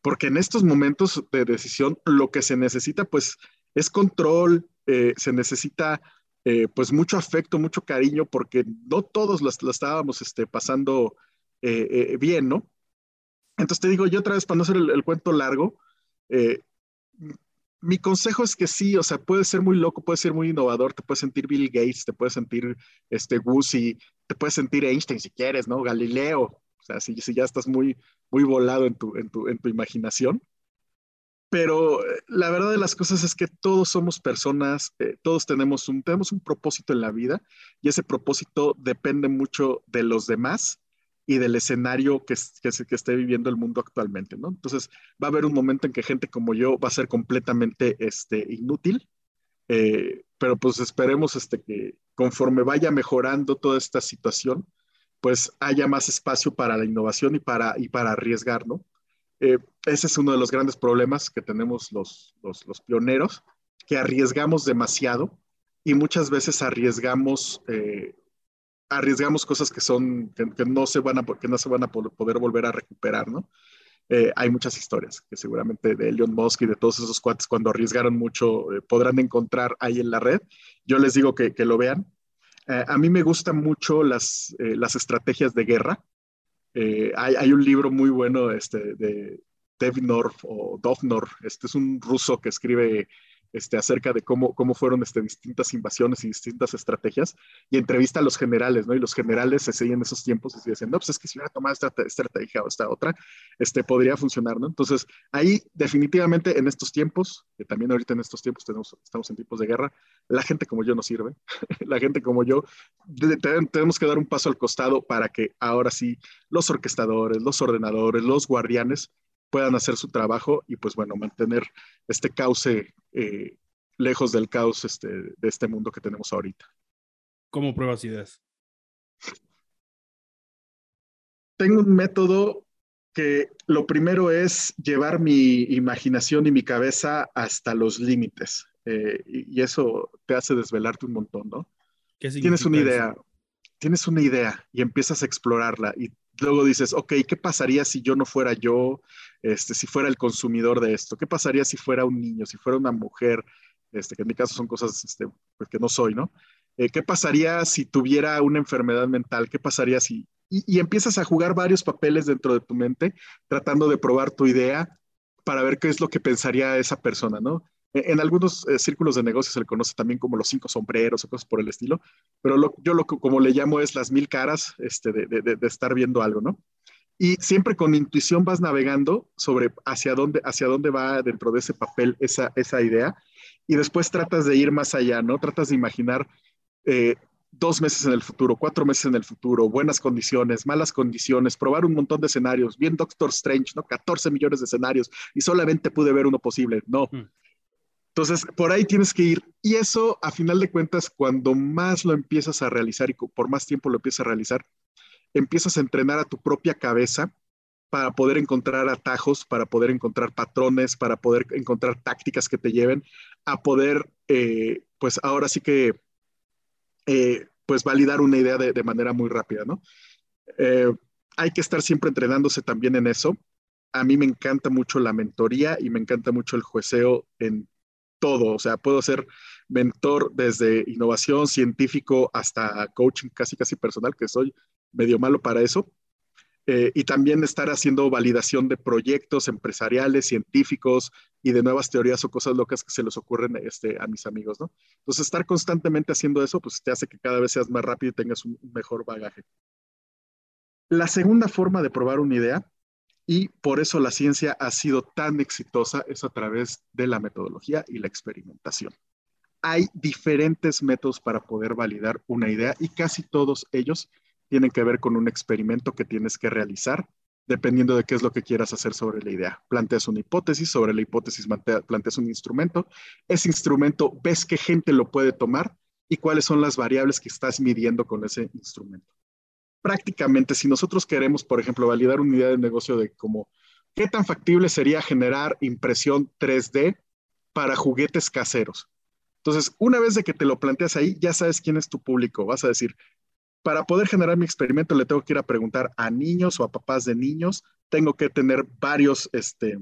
porque en estos momentos de decisión lo que se necesita pues es control, eh, se necesita eh, pues mucho afecto, mucho cariño, porque no todos lo, estábamos este, pasando eh, bien, ¿no? Entonces te digo, yo otra vez para no hacer el, cuento largo, mi consejo es que sí, o sea, puede ser muy loco, puede ser muy innovador, te puedes sentir Bill Gates, te puedes sentir este Guzzi, te puedes sentir Einstein si quieres, ¿no? Galileo, o sea, si, si ya estás muy, muy volado en tu, en tu, en tu imaginación. Pero eh, la verdad de las cosas es que todos somos personas, eh, todos tenemos un, tenemos un propósito en la vida y ese propósito depende mucho de los demás y del escenario que, que, que, esté viviendo el mundo actualmente, ¿no? Entonces va a haber un momento en que gente como yo va a ser completamente este, inútil Eh, pero pues esperemos este, que conforme vaya mejorando toda esta situación, pues haya más espacio para la innovación y para, y para arriesgar, ¿no? Eh, ese es uno de los grandes problemas que tenemos los, los, pioneros, que arriesgamos demasiado y muchas veces arriesgamos, eh, arriesgamos cosas que, son, que, no se van a, que no se van a poder volver a recuperar, ¿no? Eh, hay muchas historias que seguramente de Elon Musk y de todos esos cuates cuando arriesgaron mucho podrán encontrar ahí en la red. Yo les digo que, que lo vean. a mí me gustan mucho las, las estrategias de guerra. Hay, hay, un libro muy bueno este, de Devnor o Dovnor. Este es un ruso que escribe este, acerca de cómo, cómo fueron este, distintas invasiones y distintas estrategias, y entrevista a los generales, ¿no? Y los generales se seguían esos tiempos y decían, no, pues es que si hubiera tomado esta estrategia o esta otra, este, podría funcionar, ¿no? Entonces, ahí definitivamente en estos tiempos, que también ahorita en estos tiempos tenemos, estamos en tiempos de guerra, la gente como yo no sirve, la gente como yo, tenemos que dar un paso al costado para que ahora sí los orquestadores, los ordenadores, los guardianes puedan hacer su trabajo y pues bueno, mantener este cauce eh, lejos del caos este, de este mundo que tenemos ahorita. ¿Cómo pruebas ideas? Tengo un método que lo primero es llevar mi imaginación y mi cabeza hasta los límites. Eh, y, eso te hace desvelarte un montón, ¿no? tienes una idea, tienes una idea y empiezas a explorarla y luego dices, ok, ¿qué pasaría si yo no fuera yo, este, si fuera el consumidor de esto? ¿Qué pasaría si fuera un niño, si fuera una mujer? Este, que en mi caso son cosas este, pues, que no soy, ¿no? Eh, ¿Qué pasaría si tuviera una enfermedad mental? ¿Qué pasaría si... Y, empiezas a jugar varios papeles dentro de tu mente, tratando de probar tu idea para ver qué es lo que pensaría esa persona, ¿no? E, en algunos eh, círculos de negocios se le conoce también como los cinco sombreros o cosas por el estilo, pero yo lo que como le llamo es las mil caras este, de, de, de, estar viendo algo, ¿no? Y siempre con intuición vas navegando sobre hacia dónde, hacia dónde va dentro de ese papel esa, esa idea y después tratas de ir más allá, ¿no? Tratas de imaginar eh, dos meses en el futuro, cuatro meses en el futuro, buenas condiciones, malas condiciones, probar un montón de escenarios, bien Doctor Strange, ¿no? 14 millones de escenarios y solamente pude ver uno posible, no. Entonces, por ahí tienes que ir. Y eso, a final de cuentas, cuando más lo empiezas a realizar y por más tiempo lo empiezas a realizar, empiezas a entrenar a tu propia cabeza para poder encontrar atajos, para poder encontrar patrones, para poder encontrar tácticas que te lleven a poder, eh, pues ahora sí que, eh, pues validar una idea de, manera muy rápida, ¿no? Eh, hay que estar siempre entrenándose también en eso. A mí me encanta mucho la mentoría y me encanta mucho el jueceo en todo, o sea, puedo ser mentor desde innovación, científico, hasta coaching casi, casi personal, que soy medio malo para eso. Eh, y también estar haciendo validación de proyectos empresariales, científicos y de nuevas teorías o cosas locas que se les ocurren este, a mis amigos, ¿no? Entonces, estar constantemente haciendo eso, pues te hace que cada vez seas más rápido y tengas un mejor bagaje. La segunda forma de probar una idea y por eso la ciencia ha sido tan exitosa es a través de la metodología y la experimentación. Hay diferentes métodos para poder validar una idea y casi todos ellos tienen que ver con un experimento que tienes que realizar dependiendo de qué es lo que quieras hacer sobre la idea. Planteas una hipótesis, sobre la hipótesis planteas un instrumento, ese instrumento ves qué gente lo puede tomar y cuáles son las variables que estás midiendo con ese instrumento prácticamente, si nosotros queremos, por ejemplo, validar una idea de negocio de cómo, qué tan factible sería generar impresión 3D para juguetes caseros. Entonces, una vez de que te lo planteas ahí, ya sabes quién es tu público. Vas a decir, para poder generar mi experimento, le tengo que ir a preguntar a niños o a papás de niños. Tengo que tener varios, este,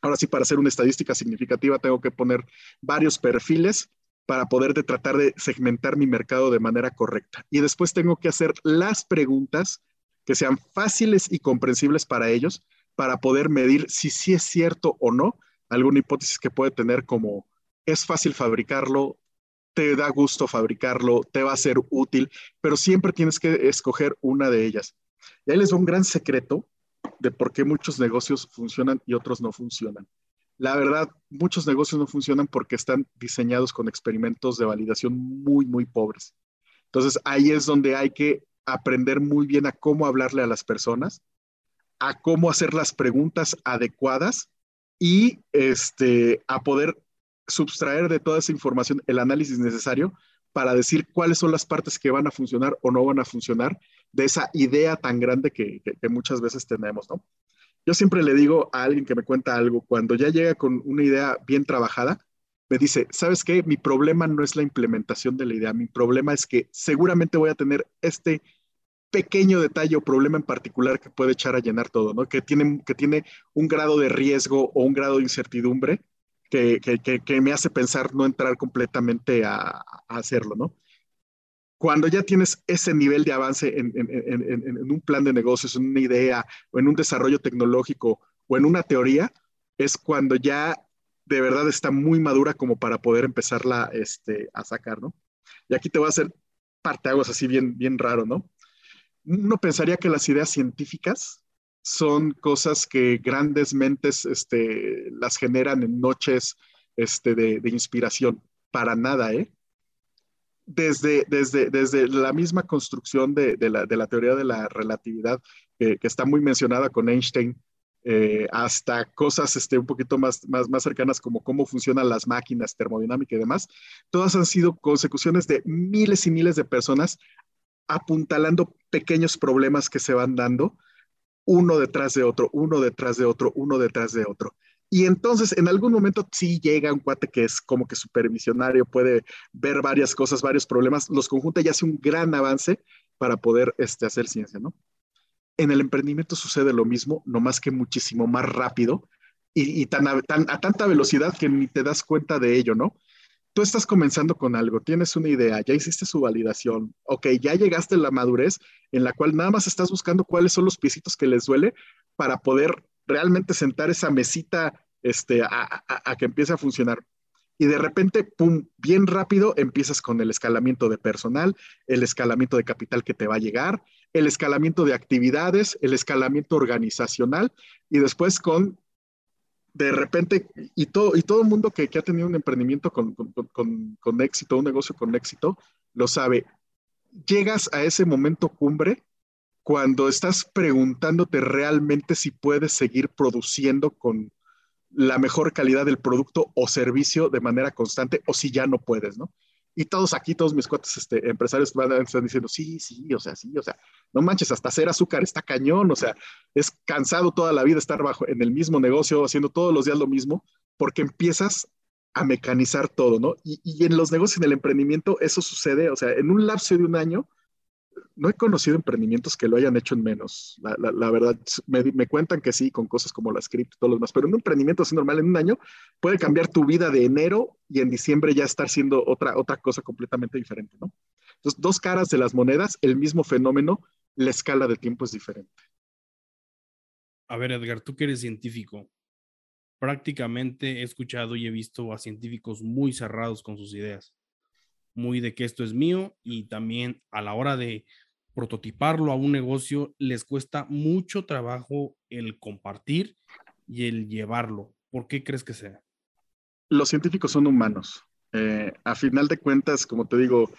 ahora sí, para hacer una estadística significativa, tengo que poner varios perfiles para poder de tratar de segmentar mi mercado de manera correcta. Y después tengo que hacer las preguntas que sean fáciles y comprensibles para ellos para poder medir si sí es cierto o no alguna hipótesis que puede tener como es fácil fabricarlo, te da gusto fabricarlo, te va a ser útil, pero siempre tienes que escoger una de ellas. Y ahí les doy un gran secreto de por qué muchos negocios funcionan y otros no funcionan. La verdad, muchos negocios no funcionan porque están diseñados con experimentos de validación muy, muy pobres. Entonces, ahí es donde hay que aprender muy bien a cómo hablarle a las personas, a cómo hacer las preguntas adecuadas y este, a poder subtraer de toda esa información el análisis necesario para decir cuáles son las partes que van a funcionar o no van a funcionar de esa idea tan grande que, que, muchas veces tenemos, ¿no? Yo siempre le digo a alguien que me cuenta algo, cuando ya llega con una idea bien trabajada, me dice, ¿sabes qué? Mi problema no es la implementación de la idea, mi problema es que seguramente voy a tener este pequeño detalle o problema en particular que puede echar a llenar todo, ¿no? Que tiene, que tiene un grado de riesgo o un grado de incertidumbre que, que, me hace pensar no entrar completamente a, a, hacerlo, ¿no? Cuando ya tienes ese nivel de avance en, un plan de negocios, en una idea o en un desarrollo tecnológico o en una teoría, es cuando ya de verdad está muy madura como para poder empezarla este, a sacar, ¿no? Y aquí te voy a hacer parte algo así bien, bien raro, ¿no? uno pensaría que las ideas científicas son cosas que grandes mentes este, las generan en noches este, de, inspiración. Para nada, ¿eh? Desde, desde, desde la misma construcción de, la, teoría de la relatividad, que está muy mencionada con Einstein, eh, hasta cosas este, un poquito más, más, más cercanas como cómo funcionan las máquinas, termodinámica y demás, todas han sido consecuciones de miles y miles de personas apuntalando pequeños problemas que se van dando uno detrás de otro, uno detrás de otro, uno detrás de otro. Y entonces en algún momento sí llega un cuate que es como que supervisionario, puede ver varias cosas, varios problemas, los conjunta y hace un gran avance para poder este, hacer ciencia, ¿no? En el emprendimiento sucede lo mismo, no más que muchísimo más rápido y, tan, a tanta velocidad que ni te das cuenta de ello, ¿no? tú estás comenzando con algo, tienes una idea, ya hiciste su validación, ok, ya llegaste a la madurez en la cual nada más estás buscando cuáles son los piecitos que les duele para poder realmente sentar esa mesita este, a, que empiece a funcionar. Y de repente, pum, bien rápido empiezas con el escalamiento de personal, el escalamiento de capital que te va a llegar, el escalamiento de actividades, el escalamiento organizacional y después con de repente, y todo, y todo el mundo que, ha tenido un emprendimiento con, con, éxito, un negocio con éxito, lo sabe. Llegas a ese momento cumbre cuando estás preguntándote realmente si puedes seguir produciendo con la mejor calidad del producto o servicio de manera constante o si ya no puedes, ¿no? Y todos aquí, todos mis cuates este, empresarios van, están diciendo, sí, sí, o sea, sí, o sea, no manches, hasta hacer azúcar está cañón, o sea, es cansado toda la vida estar bajo en el mismo negocio, haciendo todos los días lo mismo, porque empiezas a mecanizar todo, ¿no? Y, y en los negocios, en el emprendimiento, eso sucede, o sea, en un lapso de un año, no he conocido emprendimientos que lo hayan hecho en menos. La, verdad, me, cuentan que sí, con cosas como las cripto y todo lo demás, pero un emprendimiento así normal en un año puede cambiar tu vida de enero y en diciembre ya estar siendo otra, otra cosa completamente diferente, ¿no? Entonces, dos caras de las monedas, el mismo fenómeno, la escala de tiempo es diferente. A ver, Edgar, tú que eres científico, prácticamente he escuchado y he visto a científicos muy cerrados con sus ideas muy de que esto es mío y también a la hora de prototiparlo a un negocio les cuesta mucho trabajo el compartir y el llevarlo. ¿Por qué crees que sea? Los científicos son humanos. Eh, a final de cuentas, como te digo,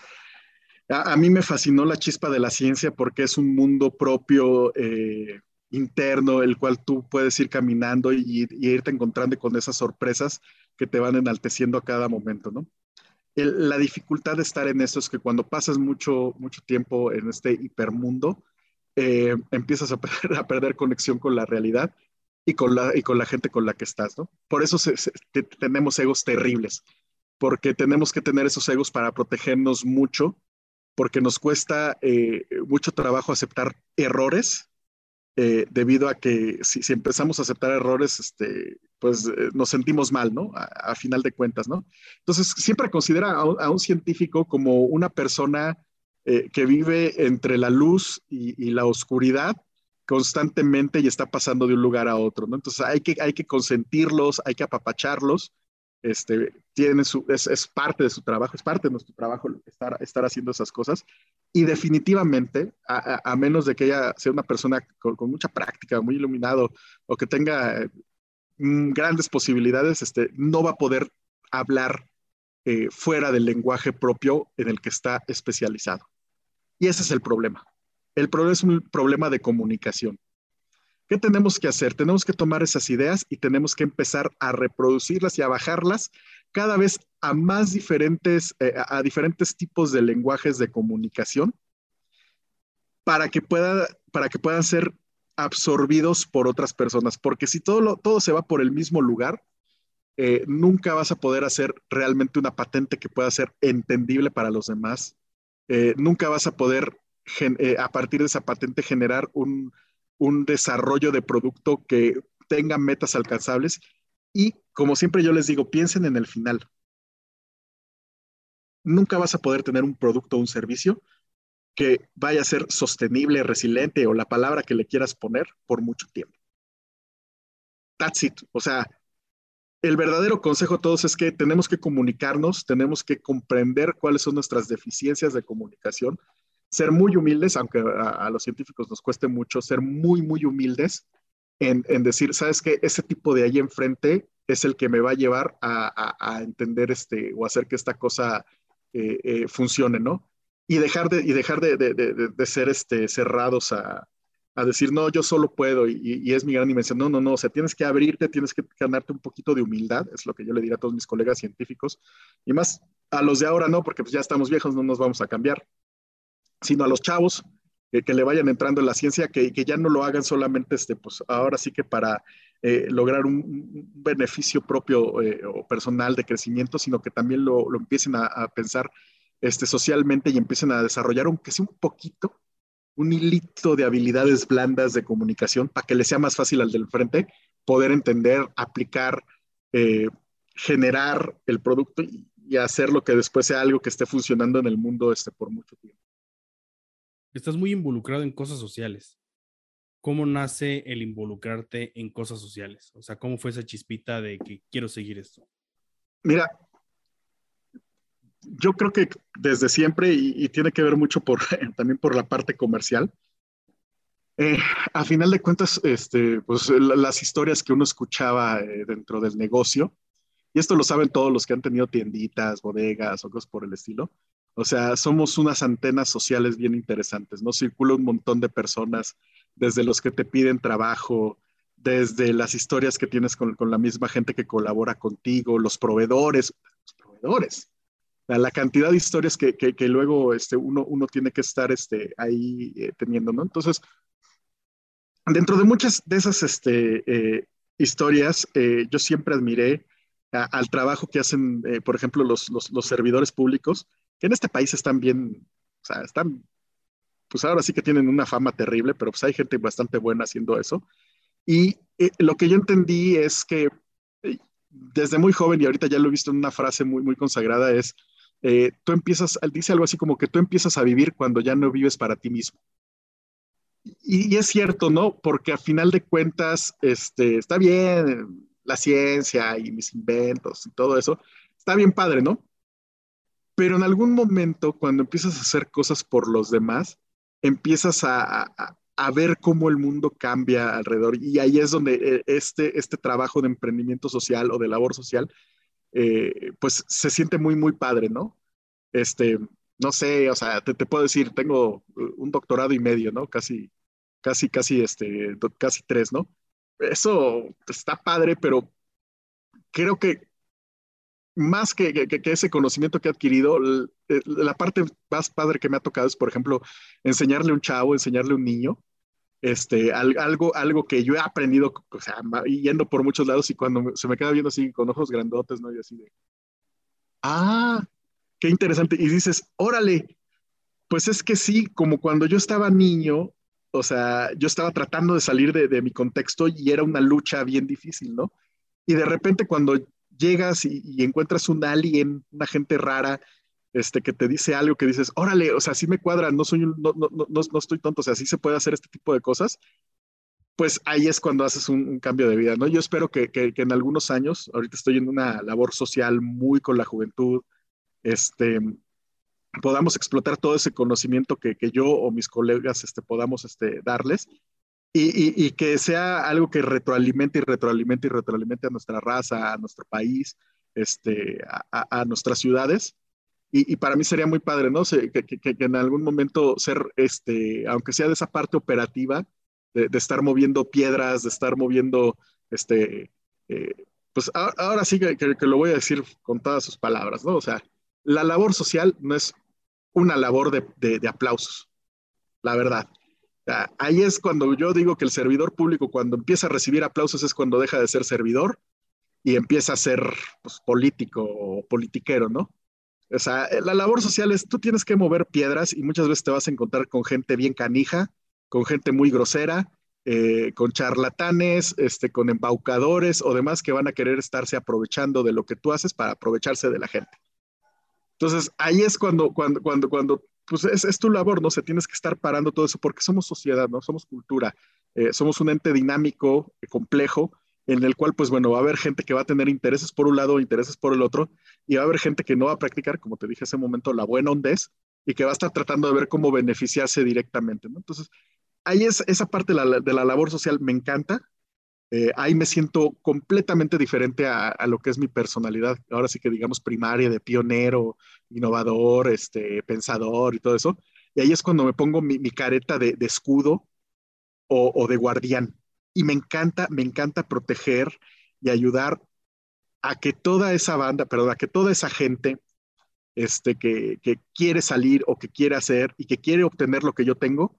a, mí me fascinó la chispa de la ciencia porque es un mundo propio, eh, interno, el cual tú puedes ir caminando y, y, irte encontrando con esas sorpresas que te van enalteciendo a cada momento, ¿no? La dificultad de estar en eso es que cuando pasas mucho, mucho tiempo en este hipermundo, eh, empiezas a perder, conexión con la realidad y con la, y con la gente con la que estás, ¿no? Por eso tenemos egos terribles, porque tenemos que tener esos egos para protegernos mucho, porque nos cuesta eh, mucho trabajo aceptar errores eh, debido a que si, empezamos a aceptar errores, este, pues eh, nos sentimos mal, ¿no? A, final de cuentas, ¿no? Entonces, siempre considera a, un científico como una persona eh, que vive entre la luz y, la oscuridad constantemente y está pasando de un lugar a otro, ¿no? Entonces, hay que, hay que consentirlos, hay que apapacharlos, este, tiene su, es, parte de su trabajo, es parte de nuestro trabajo estar, estar haciendo esas cosas. Y definitivamente, a, menos de que ella sea una persona con, mucha práctica, muy iluminado o que tenga mm, grandes posibilidades, este, no va a poder hablar eh, fuera del lenguaje propio en el que está especializado. Y ese es el problema. El problema es un problema de comunicación. ¿Qué tenemos que hacer? Tenemos que tomar esas ideas y tenemos que empezar a reproducirlas y a bajarlas cada vez a más diferentes, eh, a diferentes tipos de lenguajes de comunicación para que, pueda, para que puedan ser absorbidos por otras personas. Porque si todo, todo se va por el mismo lugar, eh, nunca vas a poder hacer realmente una patente que pueda ser entendible para los demás. Eh, nunca vas a poder, a partir de esa patente, generar un, un desarrollo de producto que tenga metas alcanzables y, como siempre yo les digo, piensen en el final. Nunca vas a poder tener un producto o un servicio que vaya a ser sostenible, resiliente o la palabra que le quieras poner por mucho tiempo. That's it. O sea, el verdadero consejo a todos es que tenemos que comunicarnos, tenemos que comprender cuáles son nuestras deficiencias de comunicación, ser muy humildes, aunque a, los científicos nos cueste mucho, ser muy, muy humildes en, decir, sabes que ese tipo de ahí enfrente es el que me va a llevar a, entender este o hacer que esta cosa eh, eh, funcione, ¿no? Y dejar de, y dejar de, ser este, cerrados a, decir, no, yo solo puedo y, es mi gran invención. No, no, no, o sea, tienes que abrirte, tienes que ganarte un poquito de humildad, es lo que yo le diría a todos mis colegas científicos, y más a los de ahora no, porque pues ya estamos viejos, no nos vamos a cambiar sino a los chavos que le vayan entrando en la ciencia, que, que, ya no lo hagan solamente, este, pues ahora sí que para eh, lograr un, beneficio propio eh, o personal de crecimiento, sino que también lo, lo empiecen a, pensar este, socialmente y empiecen a desarrollar, aunque sea un poquito, un hilito de habilidades blandas de comunicación para que le sea más fácil al del frente poder entender, aplicar, eh, generar el producto y, y, hacer lo que después sea algo que esté funcionando en el mundo este, por mucho tiempo estás muy involucrado en cosas sociales. ¿Cómo nace el involucrarte en cosas sociales? O sea, ¿cómo fue esa chispita de que quiero seguir esto? Mira, yo creo que desde siempre, y, tiene que ver mucho también por la parte comercial, eh, a final de cuentas, este, pues las historias que uno escuchaba eh, dentro del negocio, y esto lo saben todos los que han tenido tienditas, bodegas o cosas por el estilo, o sea, somos unas antenas sociales bien interesantes, ¿no? Circula un montón de personas, desde los que te piden trabajo, desde las historias que tienes con, la misma gente que colabora contigo, los proveedores, los proveedores. La, cantidad de historias que, luego este, uno, uno tiene que estar este, ahí eh, teniendo, ¿no? Entonces, dentro de muchas de esas este, eh, historias, eh, yo siempre admiré al trabajo que hacen, por ejemplo, los, los servidores públicos, que en este país están bien, o sea, están, pues ahora sí que tienen una fama terrible, pero pues hay gente bastante buena haciendo eso. Y eh, lo que yo entendí es que eh, desde muy joven, y ahorita ya lo he visto en una frase muy, muy consagrada, es, eh, tú empiezas, dice algo así como que tú empiezas a vivir cuando ya no vives para ti mismo. Y, y es cierto, ¿no? Porque a final de cuentas, este, está bien la ciencia y mis inventos y todo eso, está bien padre, ¿no? Pero en algún momento, cuando empiezas a hacer cosas por los demás, empiezas a, ver cómo el mundo cambia alrededor. Y ahí es donde eh, este, este trabajo de emprendimiento social o de labor social, eh, pues se siente muy, muy padre, ¿no? Este, no sé, o sea, te, puedo decir, tengo un doctorado y medio, ¿no? Casi, casi, casi, este, casi tres, ¿no? Eso está padre, pero creo que más que, ese conocimiento que he adquirido, eh, la parte más padre que me ha tocado es, por ejemplo, enseñarle a un chavo, enseñarle a un niño, este, algo, algo que yo he aprendido, o sea, yendo por muchos lados y cuando se me queda viendo así con ojos grandotes, ¿no? Y así de, ah, qué interesante. Y dices, órale, pues es que sí, como cuando yo estaba niño, o sea, yo estaba tratando de salir de, de mi contexto y era una lucha bien difícil, ¿no? Y de repente cuando llegas y, encuentras un alien, una gente rara, este, que te dice algo que dices, órale, o sea, sí me cuadra, no, soy no, no, no, no, estoy tonto, o sea, sí se puede hacer este tipo de cosas, pues ahí es cuando haces un, cambio de vida, ¿no? Yo espero que, que, en algunos años, ahorita estoy en una labor social muy con la juventud, este, podamos explotar todo ese conocimiento que, que yo o mis colegas este, podamos este, darles y, que sea algo que retroalimente y retroalimente y retroalimente a nuestra raza, a nuestro país, este, a, nuestras ciudades. Y, para mí sería muy padre, ¿no? que, en algún momento ser, este, aunque sea de esa parte operativa, de, estar moviendo piedras, de estar moviendo, este, eh, pues ahora sí que, lo voy a decir con todas sus palabras, ¿no? O sea, la labor social no es una labor de, de aplausos, la verdad. Ahí es cuando yo digo que el servidor público, cuando empieza a recibir aplausos, es cuando deja de ser servidor y empieza a ser pues, político o politiquero, ¿no? O sea, la labor social es, tú tienes que mover piedras y muchas veces te vas a encontrar con gente bien canija, con gente muy grosera, eh, con charlatanes, este, con embaucadores o demás que van a querer estarse aprovechando de lo que tú haces para aprovecharse de la gente. Entonces, ahí es cuando, cuando, cuando, cuando pues es, es tu labor, ¿no? se tienes que estar parando todo eso porque somos sociedad, ¿no? Somos cultura, eh, somos un ente dinámico, complejo, en el cual, pues bueno, va a haber gente que va a tener intereses por un lado, intereses por el otro, y va a haber gente que no va a practicar, como te dije hace un momento, la buena hondez, y que va a estar tratando de ver cómo beneficiarse directamente, ¿no? Entonces, ahí es esa parte de la, labor social me encanta. Eh, ahí me siento completamente diferente a, lo que es mi personalidad. Ahora sí que digamos primaria, de pionero, innovador, este, pensador y todo eso. Y ahí es cuando me pongo mi, careta de, escudo o, de guardián y me encanta, me encanta proteger y ayudar a que toda esa banda, perdón, a que toda esa gente este, que, quiere salir o que quiere hacer y que quiere obtener lo que yo tengo,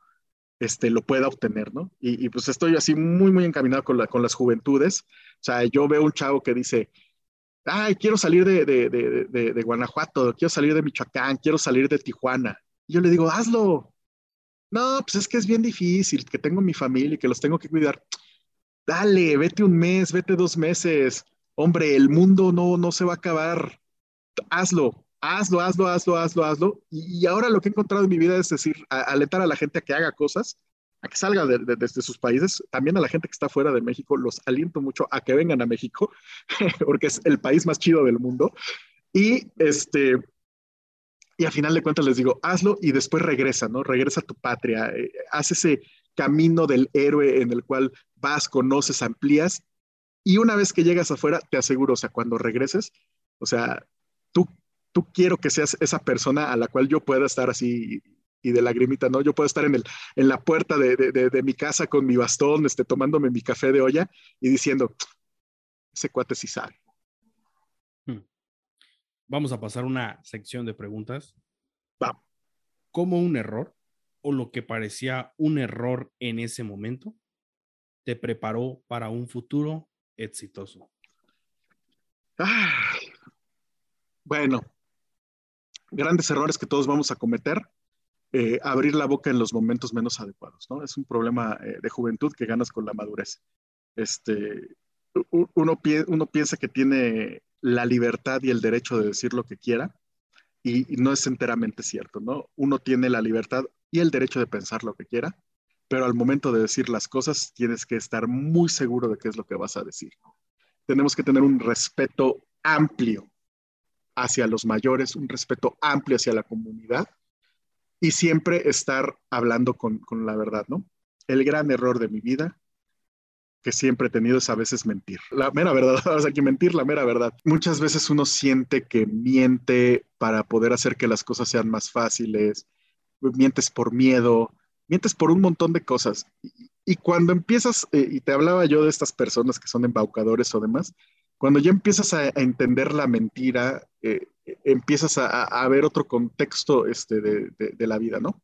este, lo pueda obtener, ¿no? Y, pues estoy así muy, muy encaminado con, la, con las juventudes. O sea, yo veo un chavo que dice, ay, quiero salir de, de, de, de, Guanajuato, quiero salir de Michoacán, quiero salir de Tijuana. Y yo le digo, hazlo. No, pues es que es bien difícil, que tengo mi familia y que los tengo que cuidar dale, vete un mes, vete dos meses. Hombre, el mundo no, no se va a acabar. Hazlo, hazlo, hazlo, hazlo, hazlo, hazlo. Y, ahora lo que he encontrado en mi vida es decir, alentar a la gente a que haga cosas, a que salga desde sus países. También a la gente que está fuera de México, los aliento mucho a que vengan a México, porque es el país más chido del mundo. Y este, y al final de cuentas les digo, hazlo y después regresa, ¿no? Regresa a tu patria, eh, haz ese camino del héroe en el cual vas, conoces, amplías, y una vez que llegas afuera, te aseguro, o sea, cuando regreses, o sea, tú, quiero que seas esa persona a la cual yo pueda estar así y de lagrimita, ¿no? Yo puedo estar en, el, en la puerta de, de, mi casa con mi bastón, este, tomándome mi café de olla y diciendo, ese cuate sí sabe. Hmm. Vamos a pasar una sección de preguntas. Va. ¿Cómo un error o lo que parecía un error en ese momento te preparó para un futuro exitoso? bueno, grandes errores que todos vamos a cometer. Eh, abrir la boca en los momentos menos adecuados, ¿no? Es un problema eh, de juventud que ganas con la madurez. Este, uno, piensa que tiene la libertad y el derecho de decir lo que quiera, y, no es enteramente cierto, ¿no? Uno tiene la libertad y el derecho de pensar lo que quiera, pero al momento de decir las cosas tienes que estar muy seguro de qué es lo que vas a decir. Tenemos que tener un respeto amplio hacia los mayores, un respeto amplio hacia la comunidad y siempre estar hablando con, con la verdad, ¿no? El gran error de mi vida que siempre he tenido es a veces mentir. La mera verdad, o sea, que mentir la mera verdad. Muchas veces uno siente que miente para poder hacer que las cosas sean más fáciles, mientes por miedo, mientes por un montón de cosas. Y, cuando empiezas, eh, y te hablaba yo de estas personas que son embaucadores o demás, cuando ya empiezas a, entender la mentira, eh, empiezas a, ver otro contexto este, de, la vida, ¿no?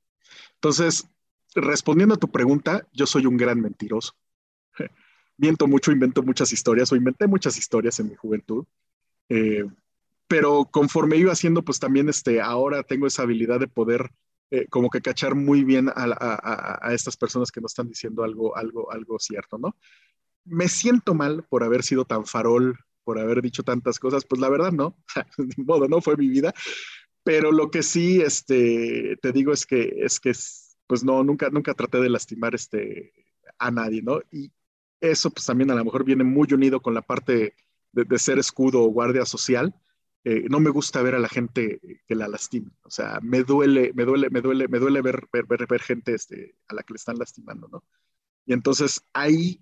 Entonces, respondiendo a tu pregunta, yo soy un gran mentiroso miento mucho, invento muchas historias o inventé muchas historias en mi juventud. Eh, pero conforme iba haciendo, pues también este, ahora tengo esa habilidad de poder eh, como que cachar muy bien a, estas personas que no están diciendo algo, algo, algo cierto, ¿no? Me siento mal por haber sido tan farol, por haber dicho tantas cosas, pues la verdad no, de modo, no fue mi vida, pero lo que sí, este, te digo es que, es que, pues no, nunca, nunca traté de lastimar, este, a nadie, ¿no? Y eso pues también a lo mejor viene muy unido con la parte de, ser escudo o guardia social. Eh, no me gusta ver a la gente que la lastima. O sea, me duele, me duele, me duele, me duele ver, ver, ver, gente este, a la que le están lastimando, ¿no? Y entonces ahí,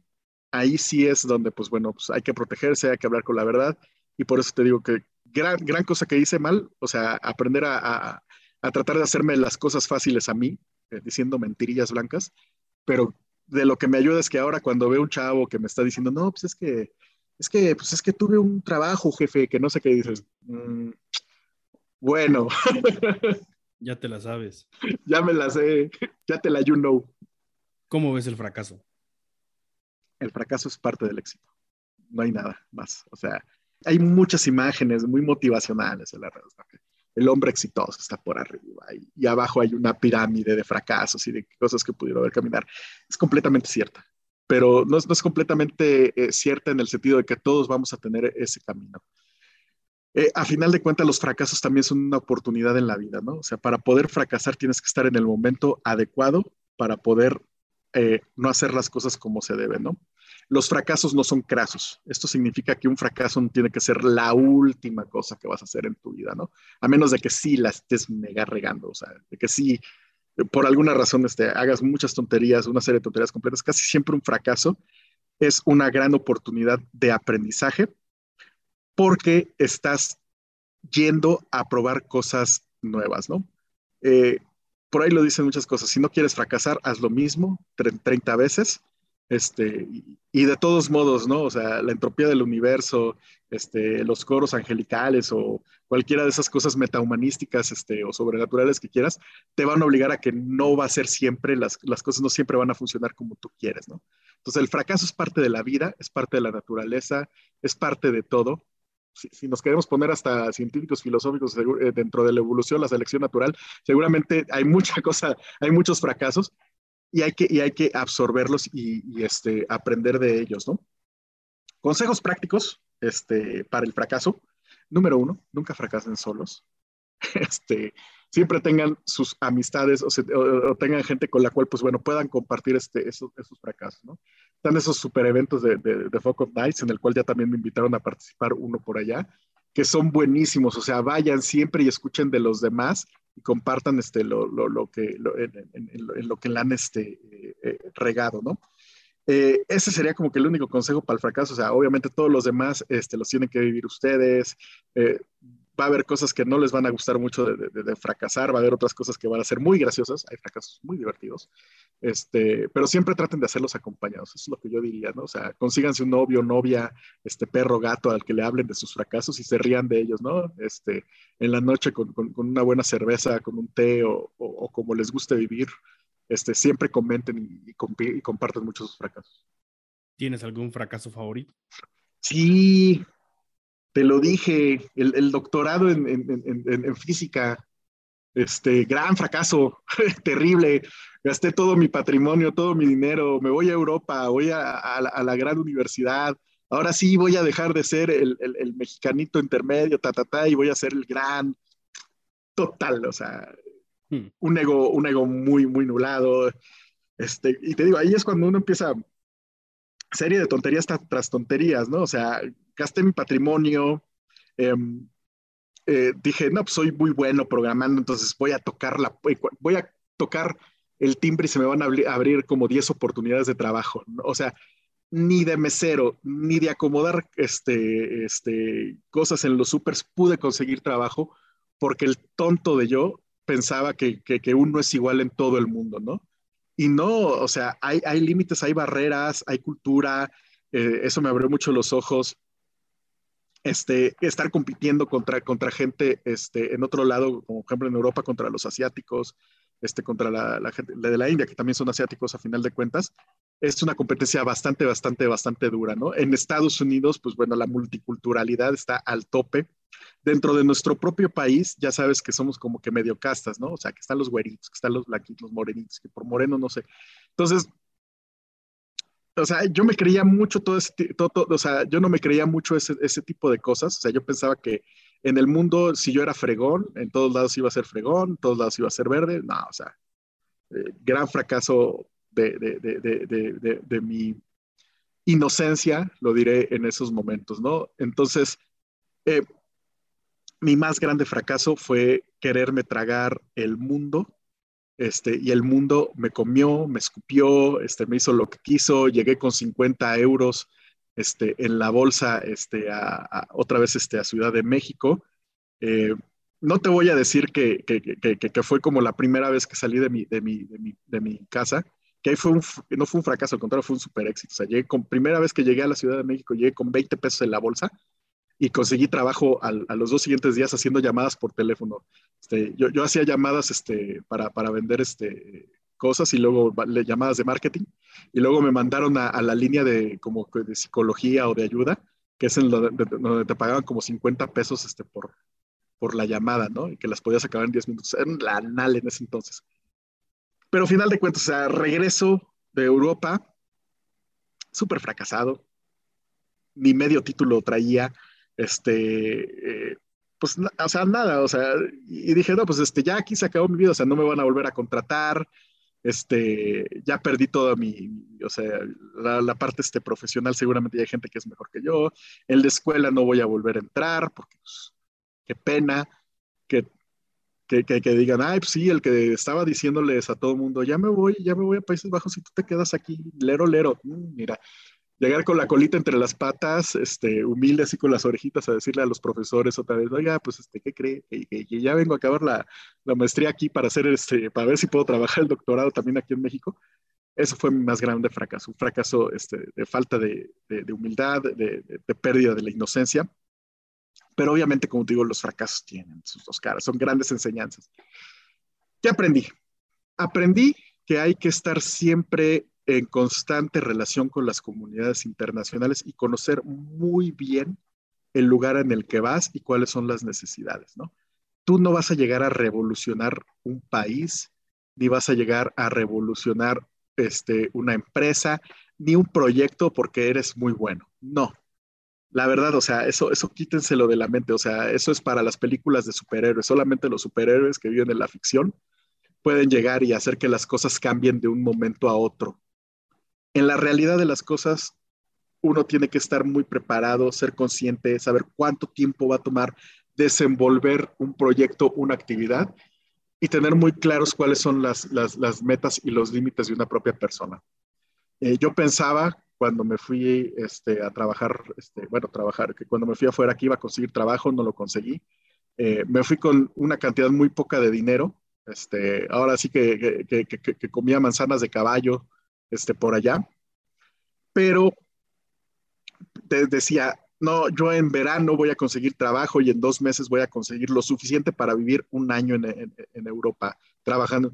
ahí sí es donde, pues bueno, pues hay que protegerse, hay que hablar con la verdad. Y por eso te digo que gran, gran cosa que hice mal, o sea, aprender a, a, tratar de hacerme las cosas fáciles a mí, eh, diciendo mentirillas blancas, pero de lo que me ayuda es que ahora cuando veo un chavo que me está diciendo, no, pues es que, es que, pues es que tuve un trabajo, jefe, que no sé qué dices. Mm, bueno. ya te la sabes. ya me la sé, ya te la you know. ¿Cómo ves el fracaso? El fracaso es parte del éxito. No hay nada más. O sea, hay muchas imágenes muy motivacionales en la red el hombre exitoso está por arriba y, abajo hay una pirámide de fracasos y de cosas que pudieron haber caminar. Es completamente cierta, pero no es, completamente eh, cierta en el sentido de que todos vamos a tener ese camino. Eh, a final de cuentas, los fracasos también son una oportunidad en la vida, ¿no? O sea, para poder fracasar tienes que estar en el momento adecuado para poder eh, no hacer las cosas como se debe, ¿no? Los fracasos no son crasos. Esto significa que un fracaso no tiene que ser la última cosa que vas a hacer en tu vida, ¿no? A menos de que sí la estés mega regando, o sea, de que sí, por alguna razón, este, hagas muchas tonterías, una serie de tonterías completas. Casi siempre un fracaso es una gran oportunidad de aprendizaje porque estás yendo a probar cosas nuevas, ¿no? Eh, por ahí lo dicen muchas cosas. Si no quieres fracasar, haz lo mismo 30 veces este, y de todos modos, ¿no? O sea, la entropía del universo, este, los coros angelicales o cualquiera de esas cosas metahumanísticas este, o sobrenaturales que quieras, te van a obligar a que no va a ser siempre, las, las cosas no siempre van a funcionar como tú quieres, ¿no? Entonces, el fracaso es parte de la vida, es parte de la naturaleza, es parte de todo. Si, nos queremos poner hasta científicos filosóficos eh, dentro de la evolución, la selección natural, seguramente hay mucha cosa, hay muchos fracasos, y hay que, y hay que absorberlos y, este, aprender de ellos, ¿no? Consejos prácticos este, para el fracaso. Número uno, nunca fracasen solos. Este, siempre tengan sus amistades o, tengan gente con la cual, pues bueno, puedan compartir este, esos, esos fracasos, ¿no? Están esos super eventos de, de, de Focus Nights, en el cual ya también me invitaron a participar uno por allá, que son buenísimos, o sea, vayan siempre y escuchen de los demás y compartan este, lo, lo, lo que, en, lo que le han este, eh, eh, regado, ¿no? Eh, ese sería como que el único consejo para el fracaso, o sea, obviamente todos los demás este, los tienen que vivir ustedes, va a haber cosas que no les van a gustar mucho de, fracasar, va a haber otras cosas que van a ser muy graciosas, hay fracasos muy divertidos, este, pero siempre traten de hacerlos acompañados, eso es lo que yo diría, ¿no? O sea, consíganse un novio, novia, este perro, gato al que le hablen de sus fracasos y se rían de ellos, ¿no? Este, en la noche con, una buena cerveza, con un té o, como les guste vivir, este, siempre comenten y, y comparten muchos sus fracasos. ¿Tienes algún fracaso favorito? Sí, te lo dije, el, doctorado en, física, este, gran fracaso, terrible. Gasté todo mi patrimonio, todo mi dinero, me voy a Europa, voy a, la, gran universidad. Ahora sí voy a dejar de ser el, mexicanito intermedio, ta, ta, ta, y voy a ser el gran total, o sea, hmm. un ego, un ego muy, muy nublado. Este, y te digo, ahí es cuando uno empieza serie de tonterías tras tonterías, ¿no? O sea, gasté mi patrimonio, em, eh, dije, no, pues soy muy bueno programando, entonces voy a tocar la, voy a tocar el timbre y se me van a abrir como 10 oportunidades de trabajo. O sea, ni de mesero, ni de acomodar este, este, cosas en los supers pude conseguir trabajo porque el tonto de yo pensaba que, que, uno es igual en todo el mundo, ¿no? Y no, o sea, hay, hay límites, hay barreras, hay cultura, eh, eso me abrió mucho los ojos este, estar compitiendo contra, contra gente este, en otro lado, como por ejemplo en Europa, contra los asiáticos, este, contra la, gente de la India, que también son asiáticos a final de cuentas, es una competencia bastante, bastante, bastante dura, ¿no? En Estados Unidos, pues bueno, la multiculturalidad está al tope. Dentro de nuestro propio país, ya sabes que somos como que medio castas, ¿no? O sea, que están los güeritos, que están los blanquitos, los morenitos, que por moreno no sé. Entonces, o sea, yo me creía mucho todo ese, todo, o sea, yo no me creía mucho ese, ese, tipo de cosas, o sea, yo pensaba que en el mundo, si yo era fregón, en todos lados iba a ser fregón, en todos lados iba a ser verde, no, o sea, eh, gran fracaso de, de, de, de, mi inocencia, lo diré en esos momentos, ¿no? Entonces, eh, mi más grande fracaso fue quererme tragar el mundo este, y el mundo me comió, me escupió, este, me hizo lo que quiso, llegué con 50 euros este, en la bolsa este, a, otra vez este, a Ciudad de México. Eh, no te voy a decir que, fue como la primera vez que salí de mi, de mi, de mi, de mi casa, que ahí fue no fue un fracaso, al contrario, fue un super éxito. O sea, llegué con, primera vez que llegué a la Ciudad de México, llegué con 20 pesos en la bolsa y conseguí trabajo al, a los dos siguientes días haciendo llamadas por teléfono. Este, yo, yo, hacía llamadas este, para, para vender este, cosas y luego llamadas de marketing y luego me mandaron a, a la línea de como de psicología o de ayuda, que es en donde, donde te pagaban como 50 pesos este, por, por la llamada, ¿no? Y que las podías acabar en 10 minutos. Era la anal en ese entonces. Pero final de cuentas, o sea, regreso de Europa, súper fracasado, ni medio título traía, este, eh, pues, o sea, nada, o sea, y dije, no, pues, este, ya aquí se acabó mi vida, o sea, no me van a volver a contratar, este, ya perdí toda mi, o sea, la, parte este, profesional, seguramente hay gente que es mejor que yo, el de escuela no voy a volver a entrar, porque, pues, qué pena, que que, que, digan, ay, pues sí, el que estaba diciéndoles a todo el mundo, ya me voy, ya me voy a Países Bajos y tú te quedas aquí, lero, lero. Mm, mira, llegar con la colita entre las patas, este, humilde así con las orejitas a decirle a los profesores otra vez, oiga, pues, este, ¿qué cree? Que, ya vengo a acabar la, la, maestría aquí para hacer, este, para ver si puedo trabajar el doctorado también aquí en México. Eso fue mi más grande fracaso, un fracaso este, de falta de, de, humildad, de, de pérdida de la inocencia pero obviamente, como te digo, los fracasos tienen sus dos caras, son grandes enseñanzas. ¿Qué aprendí? Aprendí que hay que estar siempre en constante relación con las comunidades internacionales y conocer muy bien el lugar en el que vas y cuáles son las necesidades, ¿no? Tú no vas a llegar a revolucionar un país, ni vas a llegar a revolucionar este, una empresa, ni un proyecto porque eres muy bueno. No, la verdad, o sea, eso, eso quítenselo de la mente, o sea, eso es para las películas de superhéroes, solamente los superhéroes que viven en la ficción pueden llegar y hacer que las cosas cambien de un momento a otro. En la realidad de las cosas, uno tiene que estar muy preparado, ser consciente, saber cuánto tiempo va a tomar desenvolver un proyecto, una actividad y tener muy claros cuáles son las, las, metas y los límites de una propia persona. Eh, yo pensaba cuando me fui este, a trabajar, este, bueno, trabajar, que cuando me fui afuera que iba a conseguir trabajo, no lo conseguí. Eh, me fui con una cantidad muy poca de dinero. Este, ahora sí que, que, comía manzanas de caballo este, por allá. Pero te decía, no, yo en verano voy a conseguir trabajo y en dos meses voy a conseguir lo suficiente para vivir un año en, en, Europa trabajando.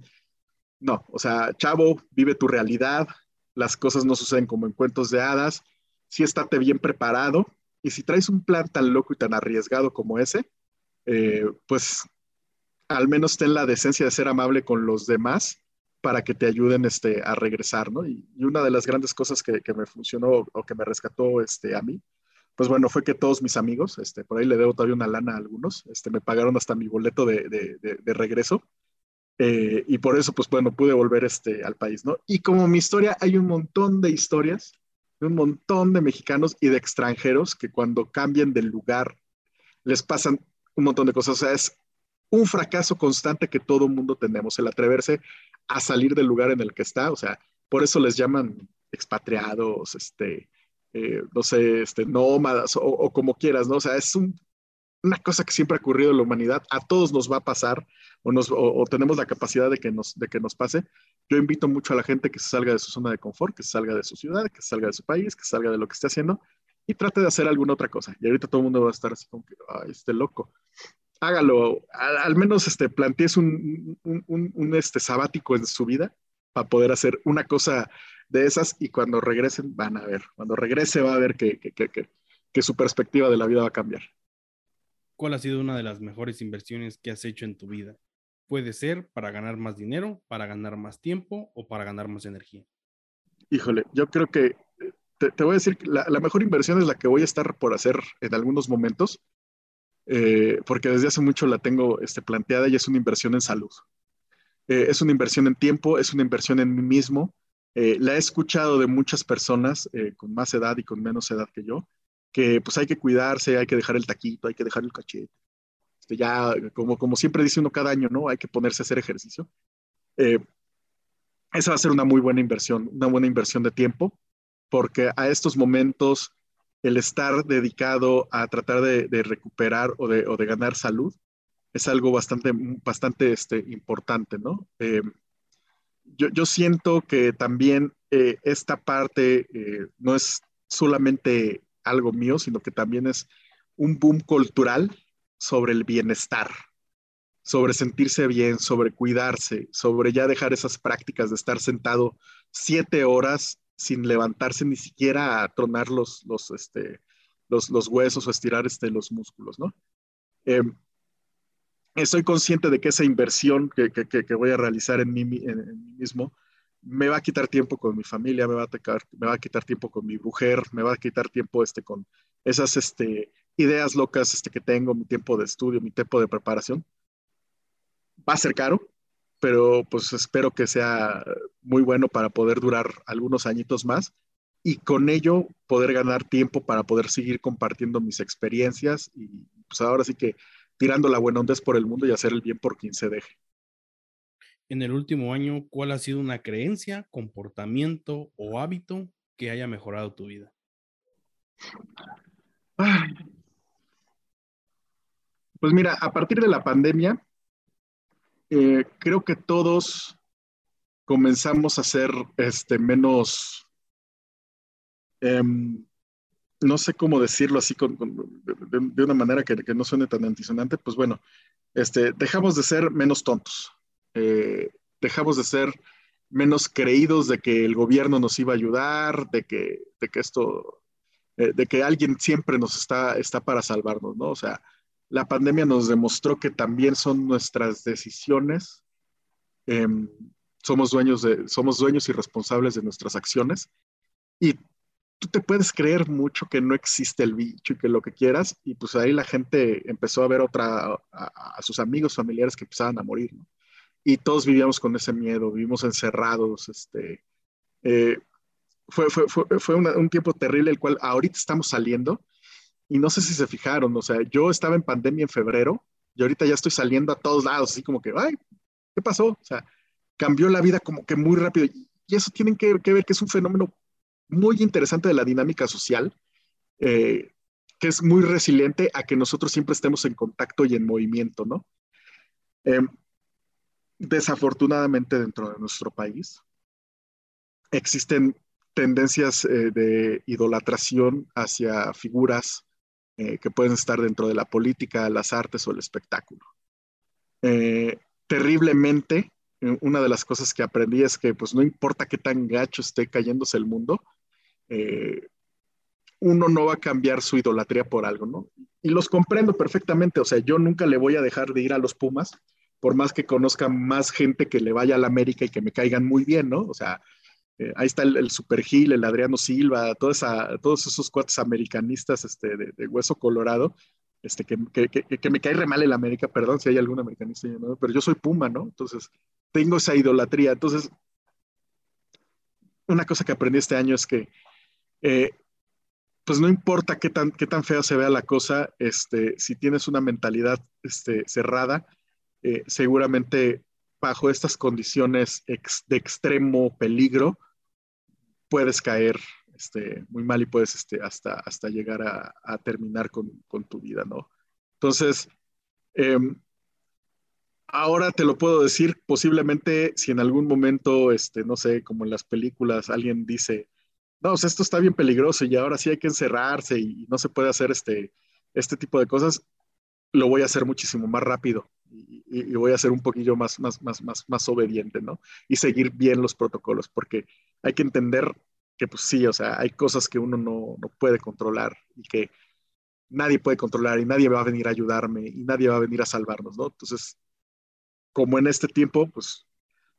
No, o sea, chavo, vive tu realidad, las cosas no suceden como en cuentos de hadas, si estate bien preparado y si traes un plan tan loco y tan arriesgado como ese, eh, pues al menos ten la decencia de ser amable con los demás para que te ayuden este, a regresar, ¿no? Y, una de las grandes cosas que, me funcionó o que me rescató este, a mí, pues bueno, fue que todos mis amigos, este, por ahí le debo todavía una lana a algunos, este, me pagaron hasta mi boleto de, de regreso eh, y por eso, pues bueno, pude volver este, al país, ¿no? Y como mi historia, hay un montón de historias un montón de mexicanos y de extranjeros que cuando cambian del lugar les pasan un montón de cosas. O sea, es un fracaso constante que todo mundo tenemos, el atreverse a salir del lugar en el que está. O sea, por eso les llaman expatriados, este, eh, no sé, este, nómadas o, o, como quieras, ¿no? O sea, es un una cosa que siempre ha ocurrido en la humanidad, a todos nos va a pasar o, nos, o, tenemos la capacidad de que, nos, de que nos pase. Yo invito mucho a la gente que se salga de su zona de confort, que se salga de su ciudad, que se salga de su país, que salga de lo que esté haciendo y trate de hacer alguna otra cosa. Y ahorita todo el mundo va a estar así como que, ay, este loco. Hágalo, al, menos este, plantees un, un, un, este, sabático en su vida para poder hacer una cosa de esas y cuando regresen van a ver, cuando regrese va a ver que, que, que, que su perspectiva de la vida va a cambiar. ¿Cuál ha sido una de las mejores inversiones que has hecho en tu vida? Puede ser para ganar más dinero, para ganar más tiempo o para ganar más energía. Híjole, yo creo que te, voy a decir que la, mejor inversión es la que voy a estar por hacer en algunos momentos, eh, porque desde hace mucho la tengo este, planteada y es una inversión en salud. Eh, es una inversión en tiempo, es una inversión en mí mismo. Eh, la he escuchado de muchas personas con más edad y con menos edad que yo, que pues hay que cuidarse, hay que dejar el taquito, hay que dejar el cachete. Este, ya, como, como siempre dice uno cada año, ¿no? Hay que ponerse a hacer ejercicio. Esa va a ser una muy buena inversión, una buena inversión de tiempo, porque a estos momentos el estar dedicado a tratar de, recuperar o de, ganar salud es algo bastante, bastante este, importante, ¿no? Eh, yo, siento que también eh, esta parte eh, no es solamente algo mío, sino que también es un boom cultural sobre el bienestar, sobre sentirse bien, sobre cuidarse, sobre ya dejar esas prácticas de estar sentado siete horas sin levantarse ni siquiera a tronar los, los, este, los, huesos o estirar este, los músculos, ¿no? Em, estoy consciente de que esa inversión que, voy a realizar en mí, mismo me va a quitar tiempo con mi familia, me va a, me va a quitar tiempo con mi mujer, me va a quitar tiempo este, con esas este, ideas locas este, que tengo, mi tiempo de estudio, mi tiempo de preparación. Va a ser caro, pero pues espero que sea muy bueno para poder durar algunos añitos más y con ello poder ganar tiempo para poder seguir compartiendo mis experiencias y pues ahora sí que tirando la buena onda por el mundo y hacer el bien por quien se deje. En el último año, ¿cuál ha sido una creencia, comportamiento o hábito que haya mejorado tu vida? Pues mira, a partir de la pandemia, eh, creo que todos comenzamos a ser este, menos, em, no sé cómo decirlo así de, una manera que, no suene tan antisonante, pues bueno, este, dejamos de ser menos tontos, eh, dejamos de ser menos creídos de que el gobierno nos iba a ayudar, de que, de que esto, eh, de que alguien siempre nos está, está para salvarnos, ¿no? O sea, la pandemia nos demostró que también son nuestras decisiones, em, somos, dueños de, somos dueños y responsables de nuestras acciones y tú te puedes creer mucho que no existe el bicho y que lo que quieras y pues ahí la gente empezó a ver otra, a, sus amigos, familiares que empezaban a morir. Y todos vivíamos con ese miedo, vivimos encerrados, este, eh, fue, fue, fue, fue un tiempo terrible el cual ahorita estamos saliendo y no sé si se fijaron, o sea, yo estaba en pandemia en febrero y ahorita ya estoy saliendo a todos lados, así como que, ay, ¿qué pasó? O sea, cambió la vida como que muy rápido. Y eso tienen que, ver que es un fenómeno muy interesante de la dinámica social, eh, que es muy resiliente a que nosotros siempre estemos en contacto y en movimiento, ¿no? Em, desafortunadamente dentro de nuestro país existen tendencias eh, de idolatración hacia figuras eh, que pueden estar dentro de la política, las artes o el espectáculo. Eh, terriblemente, eh, una de las cosas que aprendí es que pues no importa qué tan gacho esté cayéndose el mundo, uno no va a cambiar su idolatría por algo, ¿no? Y los comprendo perfectamente, o sea, yo nunca le voy a dejar de ir a los Pumas, por más que conozca más gente que le vaya a la América y que me caigan muy bien, ¿no? O sea, eh, ahí está el, Super Gil, el Adriano Silva, todos esos cuates americanistas este, de, hueso colorado, este, que, me cae re mal el América, perdón si hay algún americanista, pero yo soy Puma, ¿no? Entonces, tengo esa idolatría. Entonces, una cosa que aprendí este año es que, eh, pues no importa qué tan, qué tan fea se vea la cosa, este, si tienes una mentalidad este, cerrada, eh, seguramente bajo estas condiciones de extremo peligro, puedes caer este, muy mal y puedes este, hasta, llegar a, terminar con, tu vida, ¿no? Entonces, em, ahora te lo puedo decir, posiblemente si en algún momento, este, no sé, como en las películas, alguien dice, no, esto está bien peligroso y ahora sí hay que encerrarse y no se puede hacer este, este tipo de cosas, lo voy a hacer muchísimo más rápido y, voy a ser un poquillo más, más, más, más, más obediente, ¿no? Y seguir bien los protocolos, porque hay que entender que pues sí, o sea, hay cosas que uno no, no puede controlar y que nadie puede controlar y nadie va a venir a ayudarme y nadie va a venir a salvarnos, ¿no? Entonces, como en este tiempo, pues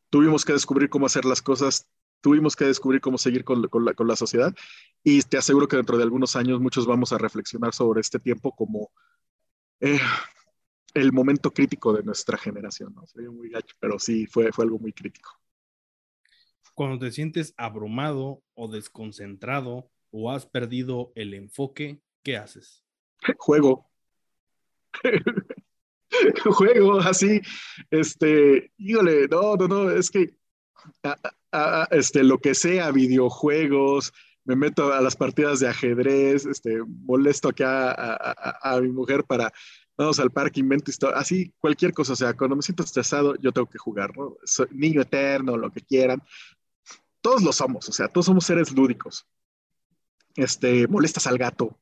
tuvimos que descubrir cómo hacer las cosas, tuvimos que descubrir cómo seguir con, con, la, con la sociedad y te aseguro que dentro de algunos años muchos vamos a reflexionar sobre este tiempo como eh, el momento crítico de nuestra generación, ¿no? Sería muy gacho, pero sí, fue, fue algo muy crítico. Cuando te sientes abrumado o desconcentrado o has perdido el enfoque, ¿qué haces? Juego. Juego así, este, híjole, no, no, no, es que este, lo que sea, videojuegos, me meto a las partidas de ajedrez, este, molesto acá a, a mi mujer para vamos al parque, invento historia, así, cualquier cosa, o sea, cuando me siento estresado, yo tengo que jugar, ¿no? Soy niño eterno, lo que quieran. Todos lo somos, o sea, todos somos seres lúdicos. Este, molestas al gato,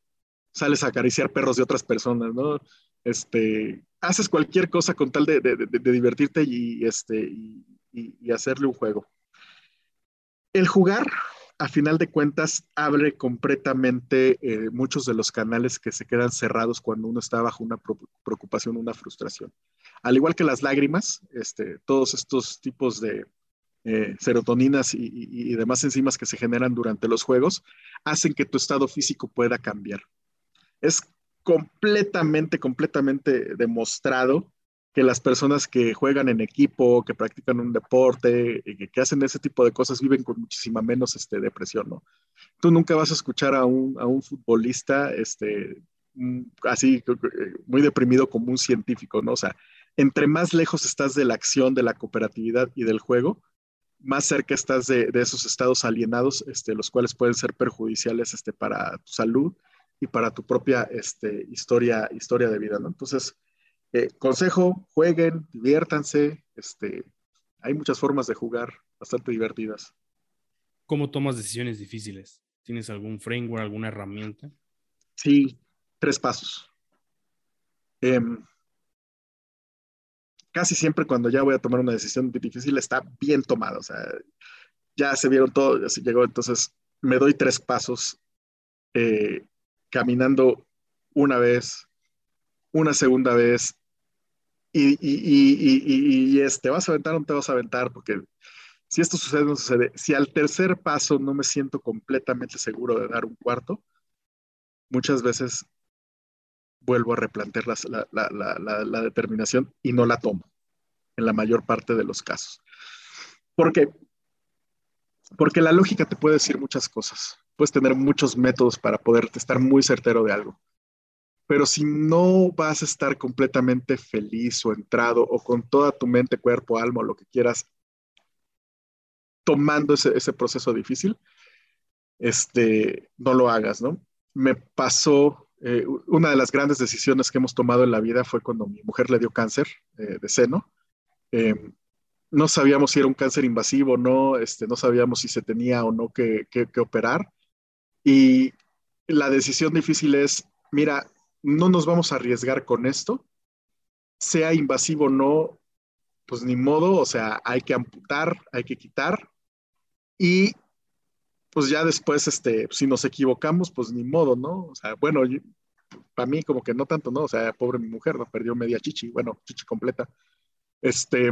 sales a acariciar perros de otras personas, ¿no? Este, haces cualquier cosa con tal de, divertirte y, este, y hacerle un juego. El jugar a final de cuentas abre completamente eh, muchos de los canales que se quedan cerrados cuando uno está bajo una preocupación, una frustración. Al igual que las lágrimas, este, todos estos tipos de eh, serotoninas y, y, demás enzimas que se generan durante los juegos hacen que tu estado físico pueda cambiar. Es completamente, completamente demostrado que las personas que juegan en equipo, que practican un deporte, que, que, hacen ese tipo de cosas, viven con muchísima menos este, depresión, ¿no? Tú nunca vas a escuchar a un, a un futbolista este, mm, así, muy deprimido como un científico, ¿no? O sea, entre más lejos estás de la acción, de la cooperatividad y del juego, más cerca estás de, de esos estados alienados, este, los cuales pueden ser perjudiciales este, para tu salud y para tu propia este, historia, historia de vida, ¿no? Entonces, eh, consejo, jueguen, diviértanse. Este, hay muchas formas de jugar bastante divertidas. ¿Cómo tomas decisiones difíciles? ¿Tienes algún framework, alguna herramienta? Sí, tres pasos. Em, casi siempre cuando ya voy a tomar una decisión difícil está bien tomada. O sea, ya se vieron todo, ya se llegó. Entonces me doy tres pasos eh, caminando una vez, una segunda vez y, y, y, este, vas a aventar o no te vas a aventar, porque si esto sucede, no sucede. Si al tercer paso no me siento completamente seguro de dar un cuarto, muchas veces vuelvo a replantear la, la, la, la, determinación y no la tomo en la mayor parte de los casos. ¿Por qué? Porque la lógica te puede decir muchas cosas. Puedes tener muchos métodos para poder estar muy certero de algo pero si no vas a estar completamente feliz o entrado o con toda tu mente, cuerpo, alma, lo que quieras, tomando ese, proceso difícil, este, no lo hagas, ¿no? Me pasó, eh, una de las grandes decisiones que hemos tomado en la vida fue cuando mi mujer le dio cáncer eh, de seno. Em, no sabíamos si era un cáncer invasivo o no, este, no sabíamos si se tenía o no que, que operar. Y la decisión difícil es, mira, no nos vamos a arriesgar con esto, sea invasivo o no, pues ni modo, o sea, hay que amputar, hay que quitar y pues ya después, este, si nos equivocamos, pues ni modo, ¿no? O sea, bueno, para mí como que no tanto, ¿no? O sea, pobre mi mujer, ¿no? Perdió media chichi, bueno, chichi completa. Este,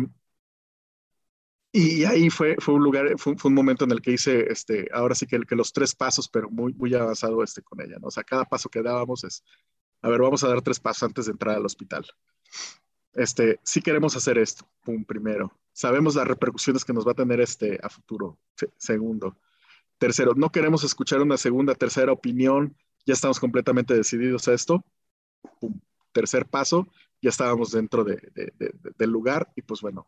y ahí fue, fue un lugar, fue, un momento en el que hice, este, ahora sí que, que los tres pasos, pero muy, muy avanzado este, con ella, ¿no? O sea, cada paso que dábamos es, a ver, vamos a dar tres pasos antes de entrar al hospital. Este, si queremos hacer esto, pum, primero. Sabemos las repercusiones que nos va a tener este a futuro. segundo. Tercero, no queremos escuchar una segunda, tercera opinión. Ya estamos completamente decididos a esto. Pum. Tercer paso, ya estábamos dentro de, del lugar y pues bueno,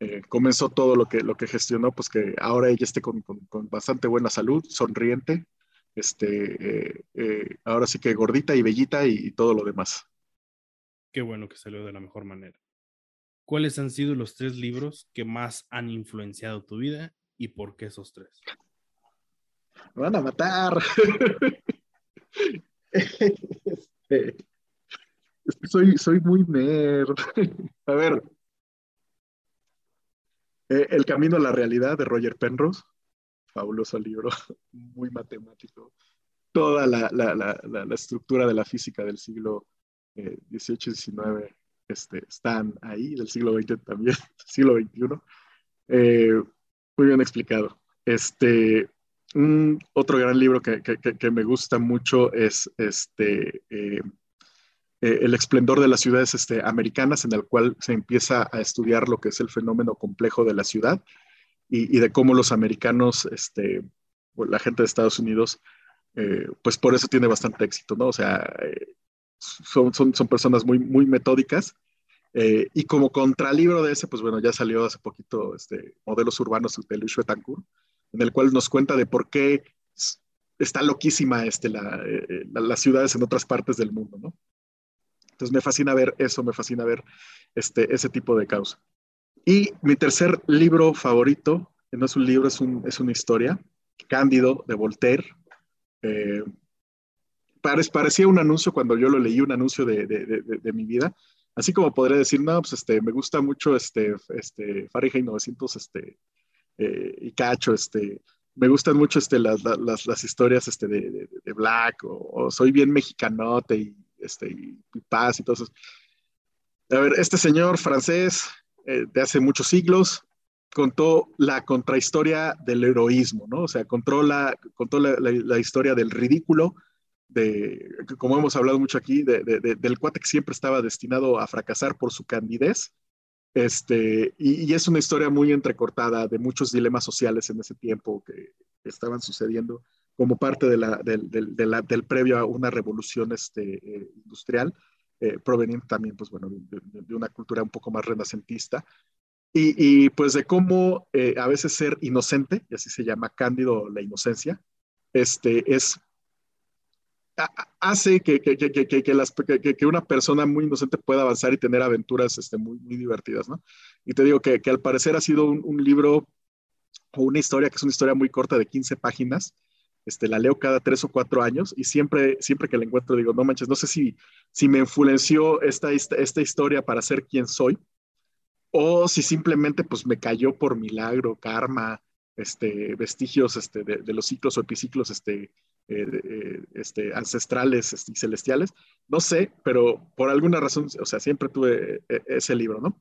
eh, comenzó todo lo que, lo que gestionó, pues que ahora ella esté con, con bastante buena salud, sonriente, este, eh, eh, ahora sí que gordita y bellita y, todo lo demás. Qué bueno que salió de la mejor manera. ¿Cuáles han sido los tres libros que más han influenciado tu vida y por qué esos tres? Me van a matar. Este, soy, soy muy nerd. a ver. Eh, El camino a la realidad de Roger Penrose fabuloso libro, muy matemático. Toda la, la, la, estructura de la física del siglo XVIII y XIX este, están ahí, del siglo XX también, siglo XXI. Eh, muy bien explicado. Este, otro gran libro que, que, que, me gusta mucho es este, eh, eh, El esplendor de las ciudades este, americanas, en el cual se empieza a estudiar lo que es el fenómeno complejo de la ciudad y, de cómo los americanos, este, la gente de Estados Unidos, eh, pues por eso tiene bastante éxito, ¿no? O sea, eh, son, son, son, personas muy, muy metódicas. Eh, y como contralibro de ese, pues bueno, ya salió hace poquito este, Modelos Urbanos de Luis Betancourt, en el cual nos cuenta de por qué está loquísima este, la, las ciudades en otras partes del mundo, ¿no? Entonces me fascina ver eso, me fascina ver este, ese tipo de causa. Y mi tercer libro favorito, no es un libro, es, un, es una historia, Cándido de Voltaire. Eh, parecía un anuncio cuando yo lo leí, un anuncio de, de, de, mi vida. Así como podría decir, no, pues este, me gusta mucho este, este Fahrenheit 900 este, eh, y Cacho, este, me gustan mucho este, las, las, las historias este, de, Black, o, soy bien mexicanote y, este, y, paz y todo eso. A ver, este señor francés eh, de hace muchos siglos contó la contrahistoria del heroísmo, ¿no? O sea, contó la, la, historia del ridículo, de, como hemos hablado mucho aquí, de, del cuate que siempre estaba destinado a fracasar por su candidez. Este, y, es una historia muy entrecortada de muchos dilemas sociales en ese tiempo que, estaban sucediendo como parte de la, del, del, previo a una revolución este, eh, industrial, eh, proveniente también, pues bueno, de, una cultura un poco más renacentista. Y, y pues de cómo eh, a veces ser inocente, y así se llama Cándido la inocencia, este, es hace que, que, que, las, que, una persona muy inocente pueda avanzar y tener aventuras este, muy, muy divertidas, ¿no? Y te digo que, al parecer ha sido un, libro o una historia que es una historia muy corta de 15 páginas. Este, la leo cada tres o cuatro años y siempre, siempre que la encuentro digo, no manches, no sé si, si me influenció esta, esta, historia para ser quien soy o si simplemente pues me cayó por milagro, karma, este, vestigios este, de, los ciclos o epiciclos este, eh, eh, este, ancestrales este, y celestiales. No sé, pero por alguna razón, o sea, siempre tuve eh, ese libro, ¿no?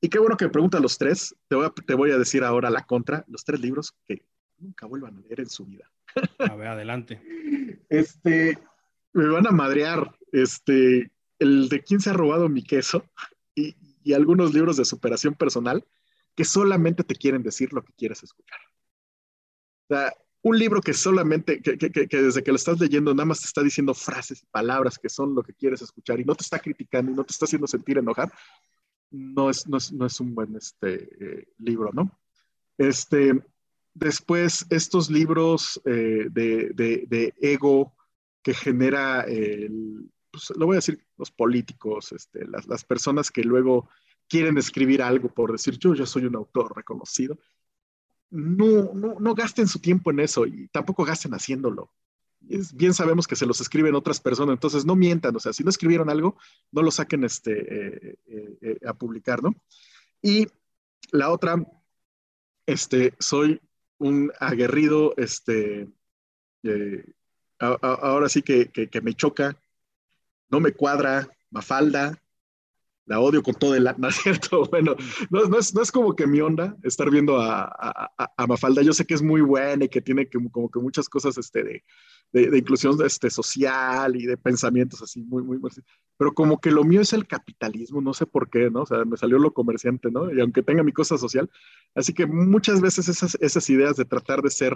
Y qué bueno que me preguntan los tres. Te voy, a, te voy a decir ahora la contra, los tres libros que nunca vuelvan a leer en su vida. A ver, adelante. Este, me van a madrear. Este, el de quién se ha robado mi queso y, algunos libros de superación personal que solamente te quieren decir lo que quieres escuchar. O sea, un libro que solamente, que, desde que lo estás leyendo, nada más te está diciendo frases y palabras que son lo que quieres escuchar y no te está criticando y no te está haciendo sentir enojar, no es, no es, no es un buen este, eh, libro, ¿no? Este, después, estos libros eh, de, ego que genera, el, pues, lo voy a decir, los políticos, este, las, las personas que luego quieren escribir algo por decir, yo ya soy un autor reconocido no, no, no gasten su tiempo en eso y tampoco gasten haciéndolo. Bien sabemos que se los escriben otras personas, entonces no mientan, o sea, si no escribieron algo, no lo saquen este, eh, eh, a publicar, ¿no? Y la otra, este, soy un aguerrido, este, ahora sí que, que, me choca, no me cuadra, Mafalda, la odio con todo el ¿no es cierto? Bueno, no, no, es, no, es, como que mi onda estar viendo a, a, a, Mafalda. Yo sé que es muy buena y que tiene como que muchas cosas este, de, de, de, inclusión este, social y de pensamientos así, muy, muy, pero como que lo mío es el capitalismo, no sé por qué, ¿no? O sea, me salió lo comerciante, ¿no? Y aunque tenga mi cosa social, así que muchas veces esas, esas ideas de tratar de ser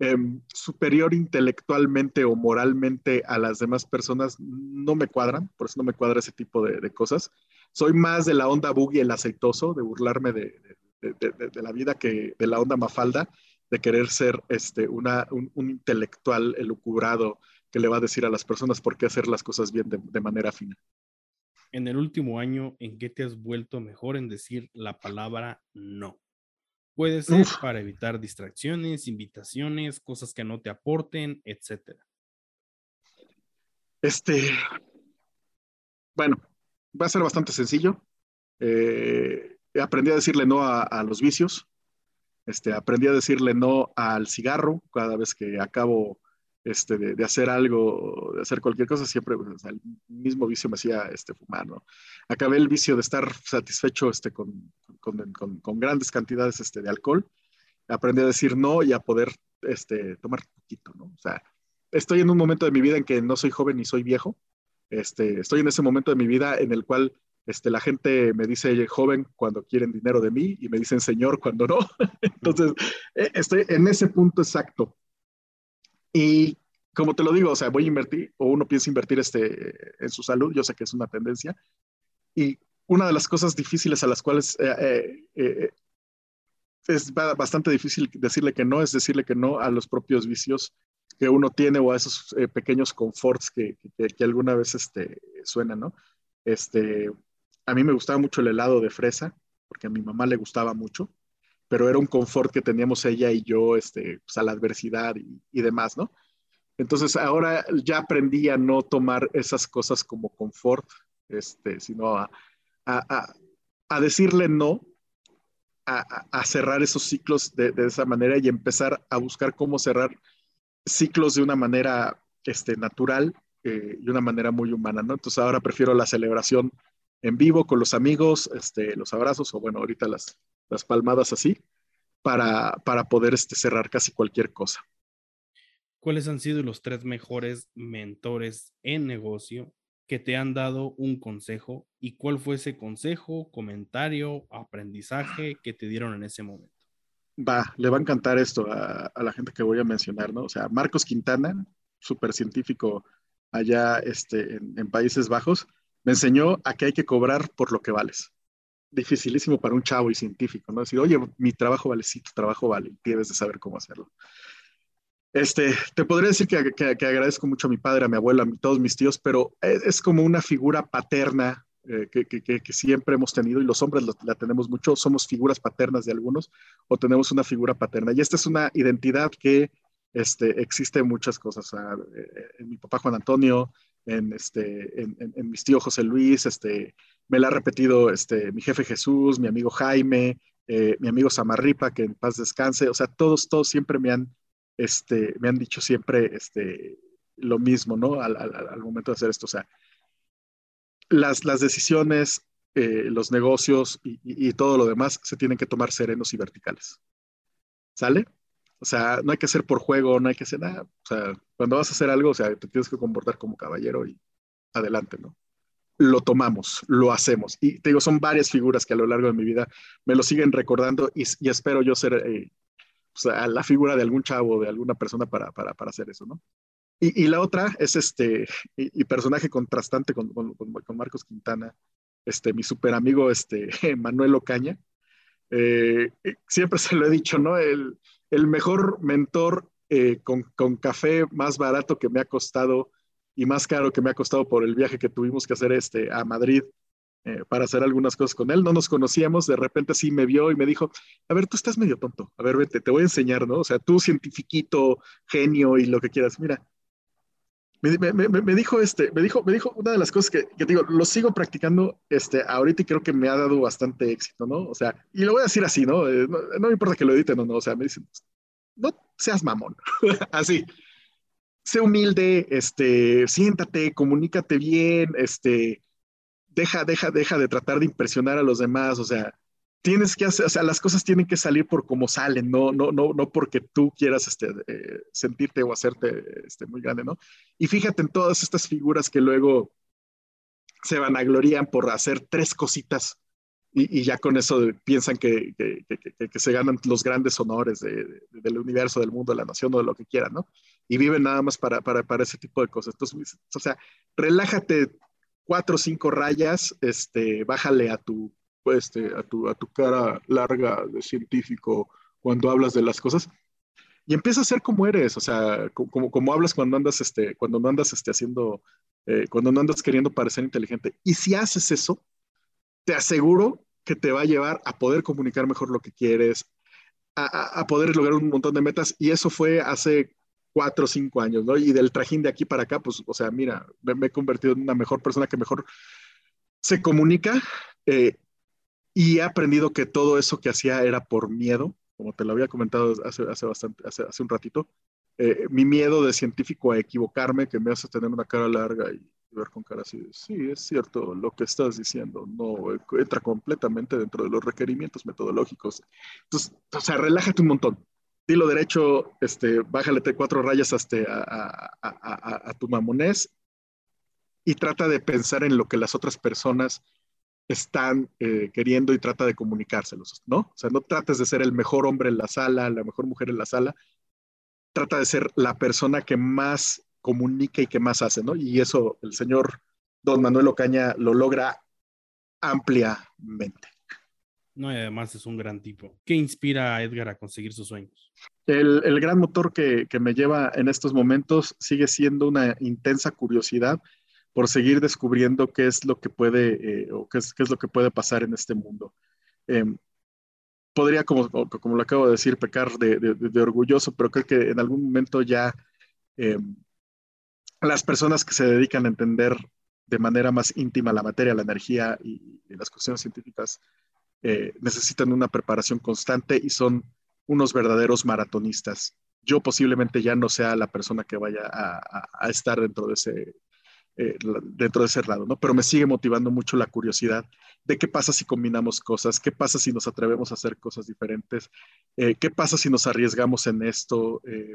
Em, superior intelectualmente o moralmente a las demás personas no me cuadran, por eso no me cuadra ese tipo de, cosas. Soy más de la onda boogie, el aceitoso, de burlarme de, la vida que de la onda mafalda, de querer ser este, una, un, intelectual elucubrado que le va a decir a las personas por qué hacer las cosas bien de manera fina. En el último año, ¿en qué te has vuelto mejor en decir la palabra no? Puede ser para evitar distracciones, invitaciones, cosas que no te aporten, etcétera. Este, bueno, va a ser bastante sencillo. Eh, aprendí a decirle no a, los vicios. Este, aprendí a decirle no al cigarro cada vez que acabo este, de, hacer algo, de hacer cualquier cosa, siempre el mismo vicio me hacía este, fumar, ¿no? Acabé el vicio de estar satisfecho este, con, con, con, grandes cantidades este, de alcohol, aprendí a decir no y a poder este, tomar poquito, ¿no? O sea, estoy en un momento de mi vida en que no soy joven ni soy viejo, este, estoy en ese momento de mi vida en el cual este, la gente me dice joven cuando quieren dinero de mí y me dicen señor cuando no. Entonces, e, estoy en ese punto exacto. Y como te lo digo, o sea, voy a invertir, o uno piensa invertir este, en su salud, yo sé que es una tendencia. Y una de las cosas difíciles a las cuales eh, eh, eh, es bastante difícil decirle que no, es decirle que no a los propios vicios que uno tiene o a esos pequeños conforts que, que, alguna vez este, suenan, ¿no? Este, a mí me gustaba mucho el helado de fresa, porque a mi mamá le gustaba mucho, pero era un confort que teníamos ella y yo este, pues, a la adversidad y, y demás, ¿no? Entonces ahora ya aprendí a no tomar esas cosas como confort, este, sino a, a, a decirle no, a, cerrar esos ciclos de, de, esa manera y empezar a buscar cómo cerrar ciclos de una manera este, natural eh, y una manera muy humana, ¿no? Entonces ahora prefiero la celebración en vivo con los amigos, este, los abrazos o bueno, ahorita las, las palmadas así, para, para poder este, cerrar casi cualquier cosa. ¿Cuáles han sido los tres mejores mentores en negocio que te han dado un consejo y cuál fue ese consejo, comentario, aprendizaje que te dieron en ese momento? Va, le va a encantar esto a, la gente que voy a mencionar, ¿no? O sea, Marcos Quintana, súper científico allá este, en, Países Bajos, me enseñó a que hay que cobrar por lo que vales. Dificilísimo para un chavo y científico, ¿no? Decir, oye, mi trabajo vale, sí, tu trabajo vale, debes de saber cómo hacerlo. Este, te podría decir que, agradezco mucho a mi padre, a mi abuela, a todos mis tíos, pero es, como una figura paterna eh, que, siempre hemos tenido y los hombres la tenemos mucho, somos figuras paternas de algunos o tenemos una figura paterna. Y esta es una identidad que este, existe en muchas cosas. Eh, en mi papá Juan Antonio, en, este, en, mis tíos José Luis, este, me la ha repetido este, mi jefe Jesús, mi amigo Jaime, eh, mi amigo Samarripa, que en paz descanse. O sea, todos, todos siempre me han este, me han dicho siempre este, lo mismo, ¿no? Al, momento de hacer esto. O sea, las, las decisiones, eh, los negocios y, todo lo demás se tienen que tomar serenos y verticales. ¿Sale? O sea, no hay que hacer por juego, no hay que hacer nada. O sea, cuando vas a hacer algo, o sea, te tienes que comportar como caballero y adelante, ¿no? Lo tomamos, lo hacemos. Y te digo, son varias figuras que a lo largo de mi vida me lo siguen recordando y, espero yo ser eh, a la figura de algún chavo, de alguna persona para, para, para hacer eso, ¿no? Y, y, la otra es este, y, personaje contrastante con, con, con, Marcos Quintana, este, mi super amigo, este, Manuel Ocaña. Eh, siempre se lo he dicho, ¿no? El, el mejor mentor eh, con, café más barato que me ha costado y más caro que me ha costado por el viaje que tuvimos que hacer este, a Madrid eh, para hacer algunas cosas con él. No nos conocíamos, de repente sí me vio y me dijo, a ver, tú estás medio tonto, a ver, vete, te voy a enseñar, ¿no? O sea, tú cientifiquito, genio y lo que quieras, mira. Me, dijo este, me dijo, me dijo una de las cosas que, digo, lo sigo practicando este, ahorita y creo que me ha dado bastante éxito, ¿no? O sea, y lo voy a decir así, ¿no? Eh, no, me importa que lo editen o no, o sea, me dicen, no seas mamón, así. Sé humilde, este, siéntate, comunícate bien, este, deja, deja, deja de tratar de impresionar a los demás, o sea, tienes que hacer, o sea, las cosas tienen que salir por como salen, no, no, no, no porque tú quieras este, eh, sentirte o hacerte este, muy grande, ¿no? Y fíjate en todas estas figuras que luego se vanaglorían por hacer tres cositas y, ya con eso piensan que, que, que, se ganan los grandes honores de, del universo, del mundo, de la nación o de lo que quieran, ¿no? Y viven nada más para, para, para ese tipo de cosas. Entonces, o sea, relájate cuatro o cinco rayas, este, bájale a tu, este, a tu, a tu cara larga de científico cuando hablas de las cosas y empieza a ser como eres, o sea, como, como hablas cuando andas, este, cuando no andas este, haciendo, eh, cuando no andas queriendo parecer inteligente. Y si haces eso, te aseguro que te va a llevar a poder comunicar mejor lo que quieres, a, a, poder lograr un montón de metas. Y eso fue hace cuatro o cinco años, ¿no? Y del trajín de aquí para acá, pues, o sea, mira, me, he convertido en una mejor persona que mejor se comunica eh, y he aprendido que todo eso que hacía era por miedo, como te lo había comentado hace, hace bastante, hace, hace un ratito, eh, mi miedo de científico a equivocarme, que me hace tener una cara larga y ver con cara así, sí, es cierto, lo que estás diciendo no entra completamente dentro de los requerimientos metodológicos. Entonces, o sea, relájate un montón dilo derecho, este, bájale cuatro rayas hasta a, tu mamonés y trata de pensar en lo que las otras personas están eh, queriendo y trata de comunicárselos, ¿no? O sea, no trates de ser el mejor hombre en la sala, la mejor mujer en la sala, trata de ser la persona que más comunica y que más hace, ¿no? Y eso el señor don Manuel Ocaña lo logra ampliamente. No, y además es un gran tipo. ¿Qué inspira a Edgar a conseguir sus sueños? El, el gran motor que, que, me lleva en estos momentos sigue siendo una intensa curiosidad por seguir descubriendo qué es lo que puede eh, o qué es, lo que puede pasar en este mundo. Eh, podría, como, como lo acabo de decir, pecar de, orgulloso, pero creo que en algún momento ya eh, las personas que se dedican a entender de manera más íntima la materia, la energía y, las cuestiones científicas eh, necesitan una preparación constante y son unos verdaderos maratonistas. Yo posiblemente ya no sea la persona que vaya a, a estar dentro de ese eh, dentro de ese lado, ¿no? Pero me sigue motivando mucho la curiosidad de qué pasa si combinamos cosas, qué pasa si nos atrevemos a hacer cosas diferentes, eh, qué pasa si nos arriesgamos en esto, eh,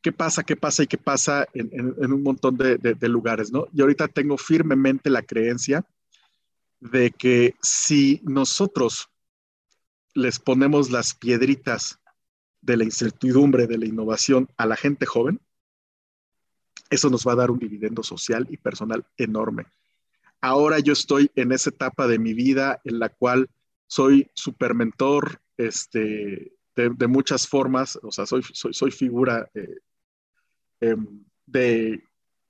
qué pasa, qué pasa y qué pasa en, un montón de, de, de, lugares, ¿no? Y ahorita tengo firmemente la creencia de que si nosotros les ponemos las piedritas de la incertidumbre, de la innovación a la gente joven, eso nos va a dar un dividendo social y personal enorme. Ahora yo estoy en esa etapa de mi vida en la cual soy super mentor este, de, muchas formas, o sea, soy, soy, soy figura eh, eh, de,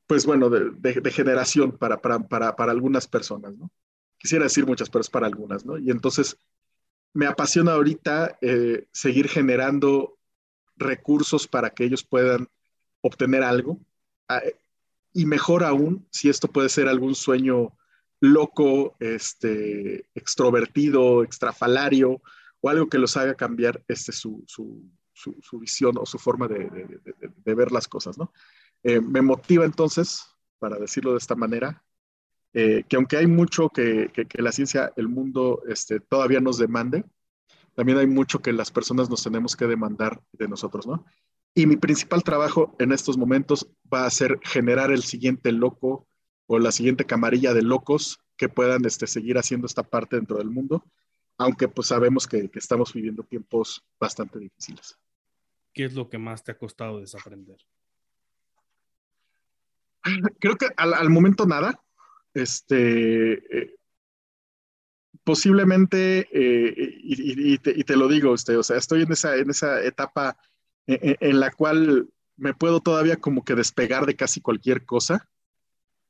pues bueno, de generación para, para, para, para, algunas personas, ¿no? Quisiera decir muchas, pero es para algunas, ¿no? Y entonces me apasiona ahorita eh, seguir generando recursos para que ellos puedan obtener algo, y mejor aún, si esto puede ser algún sueño loco, este, extrovertido, extrafalario, o algo que los haga cambiar este, su, su, su, visión o su forma de ver las cosas, ¿no? Eh, me motiva entonces, para decirlo de esta manera, eh, que aunque hay mucho que, que, que, la ciencia, el mundo este, todavía nos demande, también hay mucho que las personas nos tenemos que demandar de nosotros, ¿no? Y mi principal trabajo en estos momentos va a ser generar el siguiente loco o la siguiente camarilla de locos que puedan este, seguir haciendo esta parte dentro del mundo, aunque pues sabemos que, que, estamos viviendo tiempos bastante difíciles. ¿Qué es lo que más te ha costado desaprender? Creo que al, al momento nada. Este, eh, posiblemente, eh, y, y, te, y, te, lo digo, este, o sea, estoy en esa, en esa etapa en, en, la cual me puedo todavía como que despegar de casi cualquier cosa,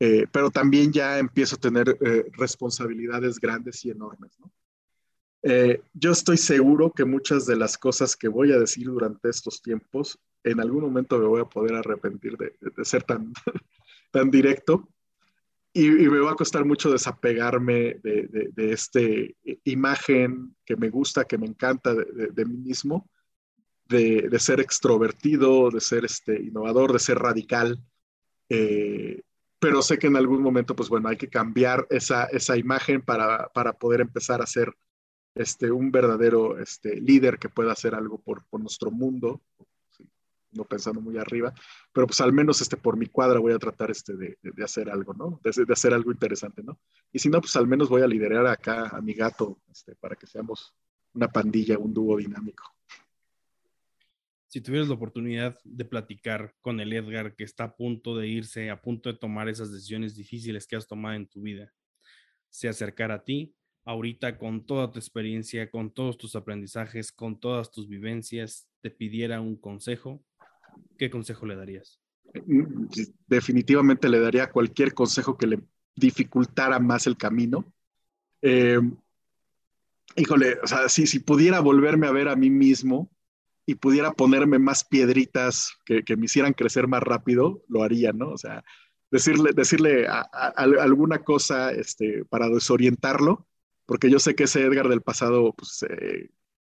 eh, pero también ya empiezo a tener eh, responsabilidades grandes y enormes. ¿no? Eh, yo estoy seguro que muchas de las cosas que voy a decir durante estos tiempos, en algún momento me voy a poder arrepentir de, de, ser tan, tan directo. Y, y, me va a costar mucho desapegarme de, de, de esta imagen que me gusta, que me encanta de, mí mismo, de, ser extrovertido, de ser este, innovador, de ser radical. Eh, pero sé que en algún momento, pues bueno, hay que cambiar esa, esa imagen para, para poder empezar a ser este, un verdadero este, líder que pueda hacer algo por, por nuestro mundo, sí, no pensando muy arriba, pero pues al menos este, por mi cuadra voy a tratar este, de, de, hacer algo, ¿no? De, de, hacer algo interesante, ¿no? Y si no, pues al menos voy a liderar acá a mi gato este, para que seamos una pandilla, un dúo dinámico si tuvieras la oportunidad de platicar con el Edgar que está a punto de irse, a punto de tomar esas decisiones difíciles que has tomado en tu vida, se acercara a ti, ahorita con toda tu experiencia, con todos tus aprendizajes, con todas tus vivencias, te pidiera un consejo, ¿qué consejo le darías? Definitivamente le daría cualquier consejo que le dificultara más el camino. Eh, híjole, o sea, si, si pudiera volverme a ver a mí mismo, y pudiera ponerme más piedritas que, que, me hicieran crecer más rápido, lo haría, ¿no? O sea, decirle, decirle alguna cosa este, para desorientarlo, porque yo sé que ese Edgar del pasado pues, eh,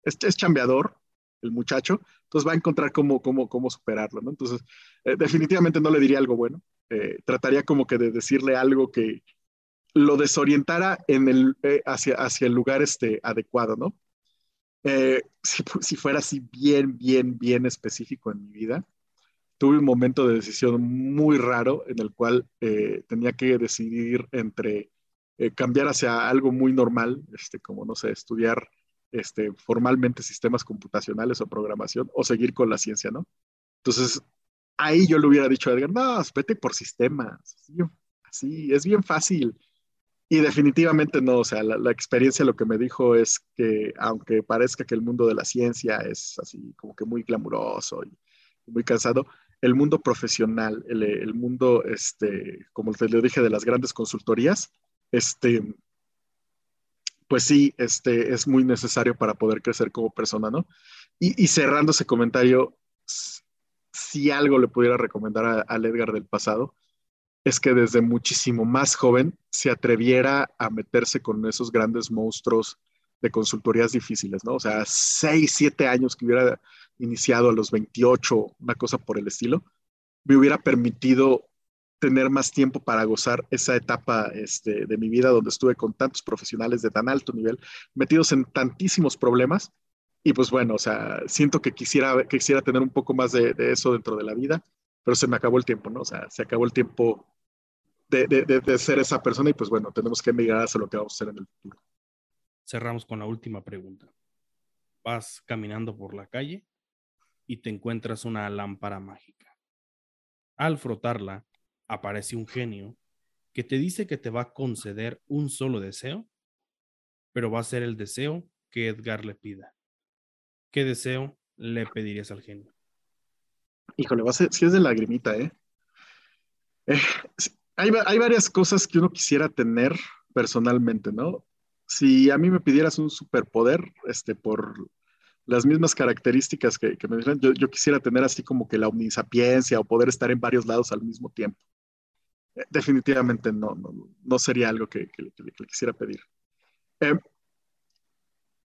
es, es, chambeador, el muchacho, entonces va a encontrar cómo, cómo, cómo superarlo, ¿no? Entonces, eh, definitivamente no le diría algo bueno, eh, trataría como que de decirle algo que lo desorientara en el, hacia, hacia el lugar este, adecuado, ¿no? Eh, si, si, fuera así bien, bien, bien específico en mi vida, tuve un momento de decisión muy raro en el cual eh, tenía que decidir entre eh, cambiar hacia algo muy normal, este, como, no sé, estudiar este, formalmente sistemas computacionales o programación, o seguir con la ciencia, ¿no? Entonces, ahí yo le hubiera dicho a Edgar, no, vete por sistemas, así, así es bien fácil. Y definitivamente no, o sea, la, experiencia lo que me dijo es que aunque parezca que el mundo de la ciencia es así como que muy glamuroso y muy cansado, el mundo profesional, el, mundo, este, como te lo dije, de las grandes consultorías, este, pues sí, este, es muy necesario para poder crecer como persona, ¿no? Y, cerrando ese comentario, si algo le pudiera recomendar al Edgar del pasado, es que desde muchísimo más joven se atreviera a meterse con esos grandes monstruos de consultorías difíciles, ¿no? O sea, seis, siete años que hubiera iniciado a los 28, una cosa por el estilo, me hubiera permitido tener más tiempo para gozar esa etapa este, de mi vida donde estuve con tantos profesionales de tan alto nivel, metidos en tantísimos problemas. Y pues bueno, o sea, siento que quisiera, quisiera tener un poco más de, de eso dentro de la vida, pero se me acabó el tiempo, ¿no? O sea, se acabó el tiempo de, ser esa persona y pues bueno, tenemos que mirar hacia lo que vamos a hacer en el futuro. Cerramos con la última pregunta. Vas caminando por la calle y te encuentras una lámpara mágica. Al frotarla, aparece un genio que te dice que te va a conceder un solo deseo, pero va a ser el deseo que Edgar le pida. ¿Qué deseo le pedirías al genio? Híjole, va a ser, si es de lagrimita, ¿eh? eh hay, varias cosas que uno quisiera tener personalmente, ¿no? Si a mí me pidieras un superpoder, este, por las mismas características que, me dicen, yo, quisiera tener así como que la omnisapiencia o poder estar en varios lados al mismo tiempo. Eh, definitivamente no, no, sería algo que, le quisiera pedir. Eh,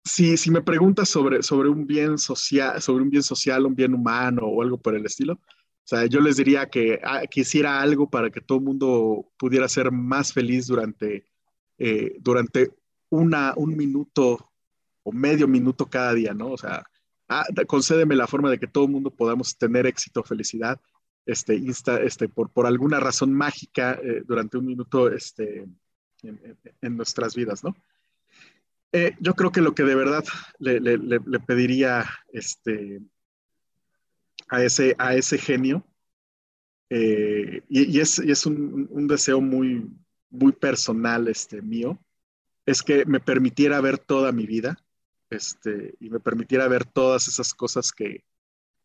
si, si, me preguntas sobre, sobre, un bien social, sobre un bien social, un bien humano o algo por el estilo, o sea, yo les diría que ah, quisiera algo para que todo el mundo pudiera ser más feliz durante, eh, durante una, un minuto o medio minuto cada día, ¿no? O sea, ah, concédeme la forma de que todo el mundo podamos tener éxito, felicidad, este, insta, este, por, por alguna razón mágica eh, durante un minuto este, en, nuestras vidas, ¿no? Eh, yo creo que lo que de verdad le, le, le pediría este, a ese, a ese genio. Eh, y, es, es un, deseo muy, muy personal este, mío, es que me permitiera ver toda mi vida este, y me permitiera ver todas esas cosas que,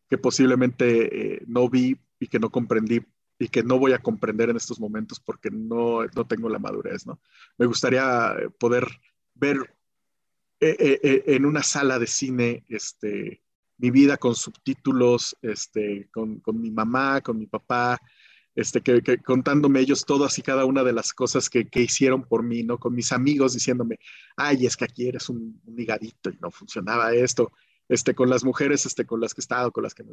que posiblemente eh, no vi y que no comprendí y que no voy a comprender en estos momentos porque no, no tengo la madurez, ¿no? Me gustaría poder ver eh, en una sala de cine este, mi vida con subtítulos, este, con, con mi mamá, con mi papá, este, que, contándome ellos todas y cada una de las cosas que, que, hicieron por mí, ¿no? Con mis amigos diciéndome, ay, es que aquí eres un, un higadito y no funcionaba esto. Este, con las mujeres este, con las que he estado, con las que,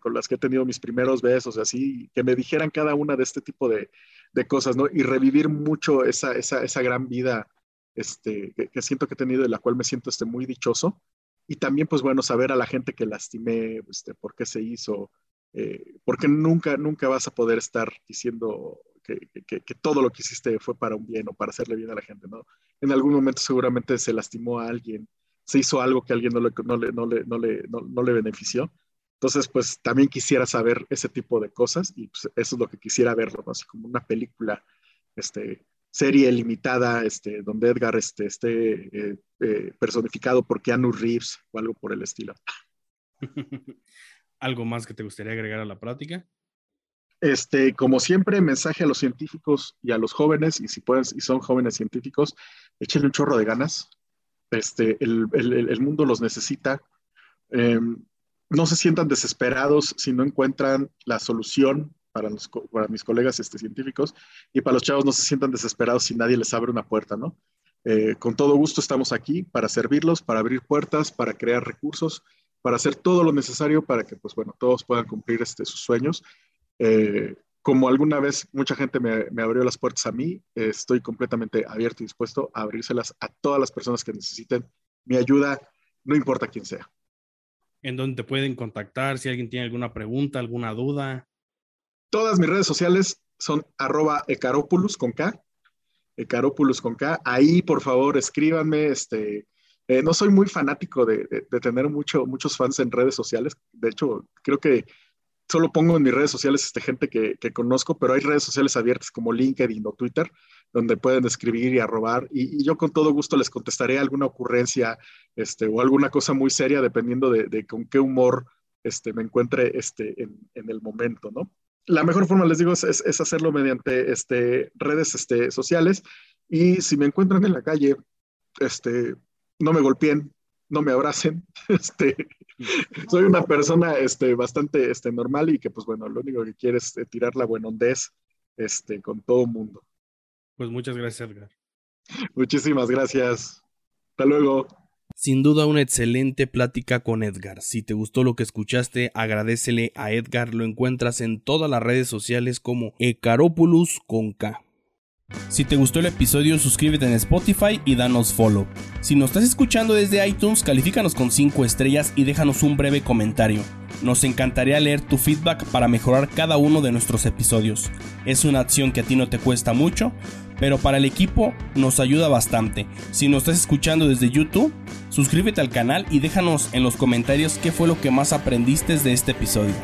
con, las que he tenido mis primeros besos, así, que me dijeran cada una de este tipo de, de cosas, ¿no? Y revivir mucho esa, esa, esa gran vida este, que, que, siento que he tenido, de la cual me siento este, muy dichoso y también, pues bueno, saber a la gente que lastimé, este, por qué se hizo, eh, porque nunca, nunca vas a poder estar diciendo que, que, todo lo que hiciste fue para un bien o para hacerle bien a la gente, ¿no? En algún momento seguramente se lastimó a alguien, se hizo algo que a alguien no le, no le, no le, no le, no, le benefició. Entonces, pues también quisiera saber ese tipo de cosas y pues, eso es lo que quisiera verlo, ¿no? Así como una película, este, serie limitada este, donde Edgar este, esté eh, eh, personificado por Keanu Reeves o algo por el estilo. ¿Algo más que te gustaría agregar a la práctica? Este, como siempre, mensaje a los científicos y a los jóvenes, y si pueden, y son jóvenes científicos, échenle un chorro de ganas. Este, el, el, el mundo los necesita. Em, no se sientan desesperados si no encuentran la solución para, para mis colegas este, científicos y para los chavos no se sientan desesperados si nadie les abre una puerta, ¿no? Eh, con todo gusto estamos aquí para servirlos, para abrir puertas, para crear recursos, para hacer todo lo necesario para que, pues bueno, todos puedan cumplir este, sus sueños. Eh, como alguna vez mucha gente me, me abrió las puertas a mí, eh, estoy completamente abierto y dispuesto a abrírselas a todas las personas que necesiten mi ayuda, no importa quién sea. ¿En dónde te pueden contactar? Si alguien tiene alguna pregunta, alguna duda. Todas mis redes sociales son arroba con K, ecaropulus con K. Ahí, por favor, escríbanme. Este, eh, no soy muy fanático de, tener mucho, muchos fans en redes sociales. De hecho, creo que solo pongo en mis redes sociales este, gente que, conozco, pero hay redes sociales abiertas como LinkedIn o Twitter, donde pueden escribir y arrobar, y, yo con todo gusto les contestaré alguna ocurrencia este, o alguna cosa muy seria, dependiendo de, con qué humor este, me encuentre este, en, el momento, ¿no? La mejor forma, les digo, es, es hacerlo mediante este, redes este, sociales, y si me encuentran en la calle, este, no me golpeen, no me abracen. Este, soy una persona este, bastante este, normal y que, pues bueno, lo único que quiere es eh, tirar la buena hondez este, con todo mundo. Pues muchas gracias, Edgar. Muchísimas gracias. Hasta luego. Sin duda una excelente plática con Edgar. Si te gustó lo que escuchaste, agradecele a Edgar. Lo encuentras en todas las redes sociales como K. Si te gustó el episodio, suscríbete en Spotify y danos follow. Si nos estás escuchando desde iTunes, califícanos con 5 estrellas y déjanos un breve comentario. Nos encantaría leer tu feedback para mejorar cada uno de nuestros episodios. Es una acción que a ti no te cuesta mucho, pero para el equipo nos ayuda bastante. Si nos estás escuchando desde YouTube, suscríbete al canal y déjanos en los comentarios qué fue lo que más aprendiste de este episodio.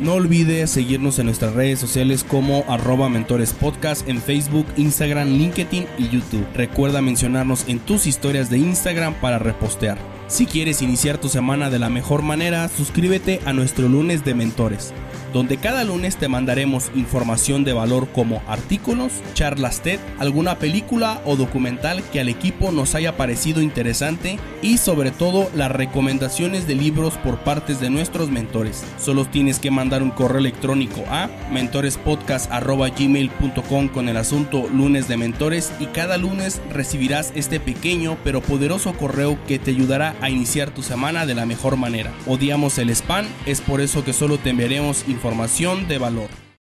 No olvides seguirnos en nuestras redes sociales como arroba mentorespodcast en Facebook, Instagram, LinkedIn y YouTube. Recuerda mencionarnos en tus historias de Instagram para repostear. Si quieres iniciar tu semana de la mejor manera, suscríbete a nuestro lunes de mentores donde cada lunes te mandaremos información de valor como artículos, charlas TED, alguna película o documental que al equipo nos haya parecido interesante y sobre todo las recomendaciones de libros por partes de nuestros mentores. Solo tienes que mandar un correo electrónico a mentorespodcast.gmail.com con el asunto lunes de mentores y cada lunes recibirás este pequeño pero poderoso correo que te ayudará a iniciar tu semana de la mejor manera. Odiamos el spam, es por eso que solo te enviaremos información información de valor.